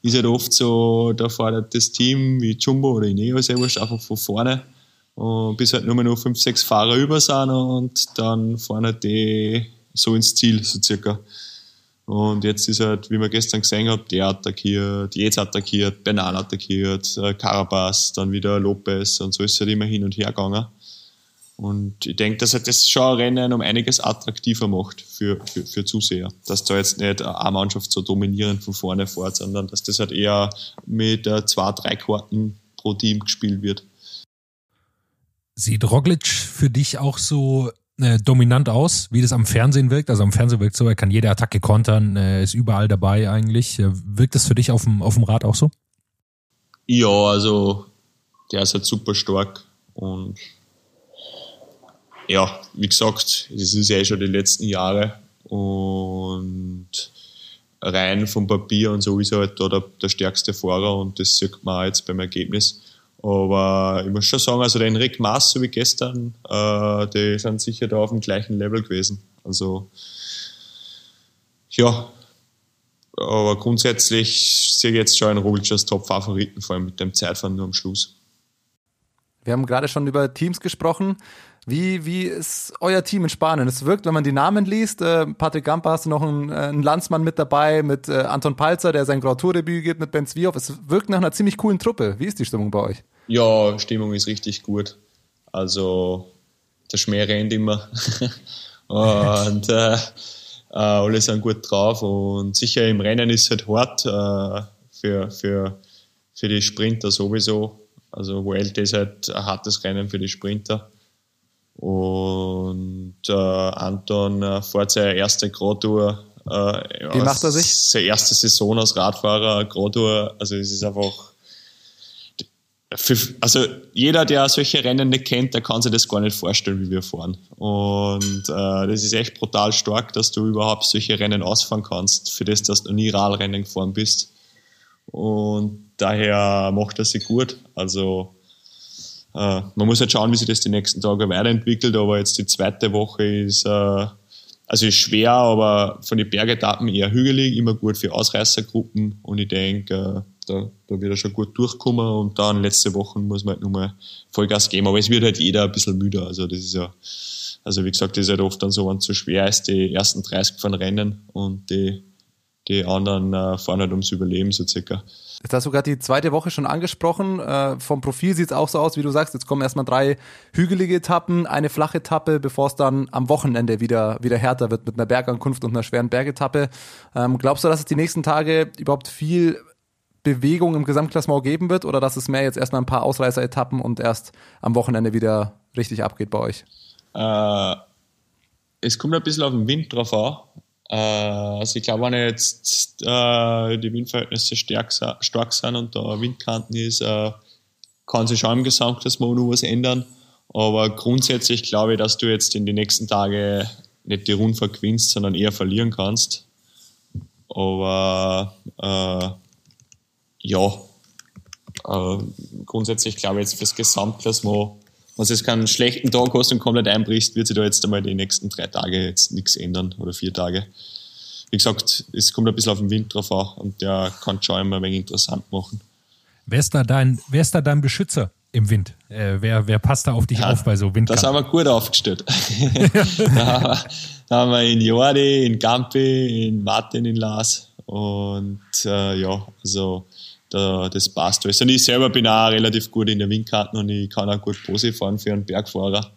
ist halt oft so, da fordert das Team wie Jumbo oder Ineos einfach von vorne Und bis halt nur mehr noch fünf, sechs Fahrer über sind und dann fahren halt die so ins Ziel, so circa. Und jetzt ist halt, wie man gestern gesehen hat, der attackiert, jetzt attackiert, Benan attackiert, äh, Carapaz, dann wieder Lopez und so ist es halt immer hin und her gegangen. Und ich denke, dass er das schon Rennen um einiges attraktiver macht für, für, für Zuseher. Dass da jetzt nicht eine Mannschaft so dominierend von vorne fährt, sondern dass das halt eher mit äh, zwei, drei Karten pro Team gespielt wird. Sieht Roglic für dich auch so äh, dominant aus, wie das am Fernsehen wirkt? Also am Fernsehen wirkt so, er kann jede Attacke kontern, äh, ist überall dabei eigentlich. Äh, wirkt das für dich auf dem, auf dem Rad auch so? Ja, also der ist halt super stark und ja, wie gesagt, das ist ja eh schon die letzten Jahre und rein vom Papier und so ist er halt da der, der stärkste Fahrer und das sieht man auch jetzt beim Ergebnis. Aber ich muss schon sagen, also der Enric Maas, so wie gestern, äh, die sind sicher da auf dem gleichen Level gewesen. Also, ja, aber grundsätzlich sehe ich jetzt schon einen Roglic als Top-Favoriten, vor allem mit dem Zeitfahren nur am Schluss. Wir haben gerade schon über Teams gesprochen. Wie, wie ist euer Team in Spanien? Es wirkt, wenn man die Namen liest, äh, Patrick Gampa hast du noch einen, äh, einen Landsmann mit dabei, mit äh, Anton Palzer, der sein Grand Tour-Debüt gibt, mit Ben Zwiehoff. Es wirkt nach einer ziemlich coolen Truppe. Wie ist die Stimmung bei euch? Ja, Stimmung ist richtig gut. Also der Schmäh rennt immer. und äh, äh, alle sind gut drauf. Und sicher im Rennen ist es halt hart äh, für, für, für die Sprinter sowieso. Also Vuelta ist halt ein hartes Rennen für die Sprinter. Und äh, Anton äh, fährt seine erste Grotour. Äh, Wie macht er sich? Seine erste Saison als Radfahrer, Grotour. Also es ist einfach. Für, also jeder, der solche Rennen nicht kennt, der kann sich das gar nicht vorstellen, wie wir fahren. Und äh, das ist echt brutal stark, dass du überhaupt solche Rennen ausfahren kannst, für das, dass du nie Radrennen gefahren bist. Und daher macht er sich gut. Also äh, man muss halt schauen, wie sich das die nächsten Tage weiterentwickelt, aber jetzt die zweite Woche ist, äh, also ist schwer, aber von den Bergetappen eher hügelig, immer gut für Ausreißergruppen und ich denke, äh, da, da wird er schon gut durchkommen und dann letzte Woche muss man halt nochmal Vollgas geben, aber es wird halt jeder ein bisschen müder, also das ist ja, also wie gesagt, das ist halt oft dann so, wenn es zu schwer ist, die ersten 30 von Rennen und die, die anderen äh, fahren halt ums Überleben so circa. Jetzt hast du gerade die zweite Woche schon angesprochen. Äh, vom Profil sieht es auch so aus, wie du sagst. Jetzt kommen erstmal drei hügelige Etappen, eine flache Etappe, bevor es dann am Wochenende wieder, wieder härter wird mit einer Bergankunft und einer schweren Bergetappe. Ähm, glaubst du, dass es die nächsten Tage überhaupt viel Bewegung im Gesamtklassement geben wird oder dass es mehr jetzt erstmal ein paar Ausreißer-Etappen und erst am Wochenende wieder richtig abgeht bei euch? Äh, es kommt ein bisschen auf den Wind drauf an. Äh, also ich glaube, wenn jetzt äh, die Windverhältnisse stark, stark sind und da Windkanten ist, äh, kann sich schon im Gesamtklassement noch was ändern. Aber grundsätzlich glaube ich, dass du jetzt in den nächsten Tagen nicht die Rundfahrt gewinnst, sondern eher verlieren kannst. Aber äh, ja, äh, grundsätzlich glaube ich jetzt fürs Gesamtklassement, wenn du jetzt keinen schlechten Tag hast und komplett einbrichst, wird sich da jetzt einmal die nächsten drei Tage jetzt nichts ändern oder vier Tage. Wie gesagt, es kommt ein bisschen auf den Wind drauf an und der kann schon immer ein wenig interessant machen. Wer ist da dein, wer ist da dein Beschützer im Wind? Äh, wer, wer passt da auf dich ja, auf bei so Windkanten? Das haben wir gut aufgestellt. da, da, haben wir in Jordi, in Gampi, in Martin, in Lars und äh, ja, also da, das passt alles. Und ich selber bin auch relativ gut in der Windkarten und ich kann auch gut Pose fahren für einen Bergfahrer.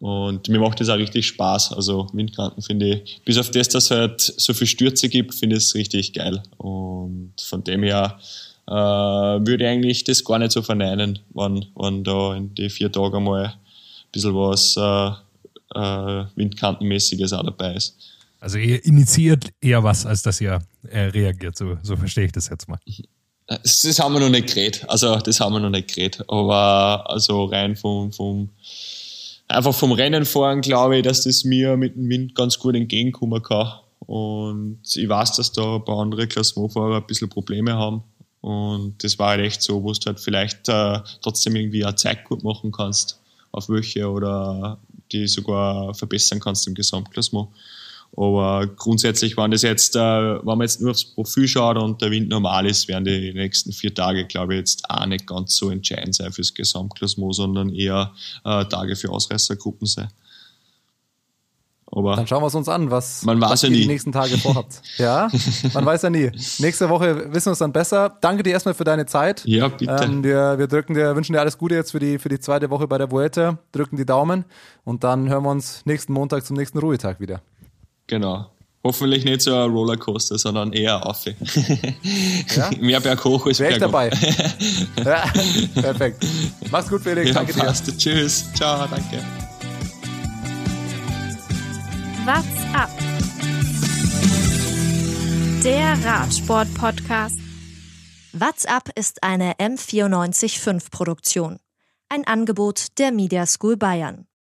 Und mir macht das auch richtig Spaß. Also Windkanten finde ich, bis auf das, dass es halt so viel Stürze gibt, finde ich es richtig geil. Und von dem her äh, würde ich eigentlich das gar nicht so verneinen, wenn, wenn da in die vier Tage mal ein bisschen was äh, äh, Windkantenmäßiges auch dabei ist. Also ihr initiiert eher was, als dass ihr äh, reagiert. So, so verstehe ich das jetzt mal. Das, das, haben wir noch nicht geredet. Also das haben wir noch nicht geredet. Aber also rein vom, vom einfach vom Rennen fahren glaube ich, dass das mir mit dem Wind ganz gut entgegenkommen kann. Und ich weiß, dass da ein paar andere Klassementfahrer ein bisschen Probleme haben. Und das war halt echt so, wo du halt vielleicht äh, trotzdem irgendwie eine Zeit gut machen kannst auf welche oder die sogar verbessern kannst im Gesamtklassement. Aber grundsätzlich waren das jetzt, äh, wenn man jetzt nur aufs Profil schaut und der Wind normal ist, werden die nächsten vier Tage, glaube ich, jetzt auch nicht ganz so entscheidend sein fürs Gesamtklassement, sondern eher äh, Tage für Ausreißergruppen sein. Aber Dann schauen wir es uns an, was, man was ihr ja nie. die nächsten Tage vorhabt. ja, man weiß ja nie. Nächste Woche wissen wir es dann besser. Danke dir erstmal für deine Zeit. Ja, bitte. Ähm, wir, wir drücken dir, wünschen dir alles Gute jetzt für die, für die zweite Woche bei der Vuelta, drücken die Daumen und dann hören wir uns nächsten Montag zum nächsten Ruhetag wieder. Genau. Hoffentlich nicht so ein Rollercoaster, sondern eher auf. Ja? Mehr berghoch als Wäre ich dabei. ja, perfekt. Mach's gut, Felix. Ja, Danke dir. passt. Tschüss. Ciao, danke. What's up? Der Radsport-Podcast. What's up ist eine M945 Produktion. Ein Angebot der Media School Bayern.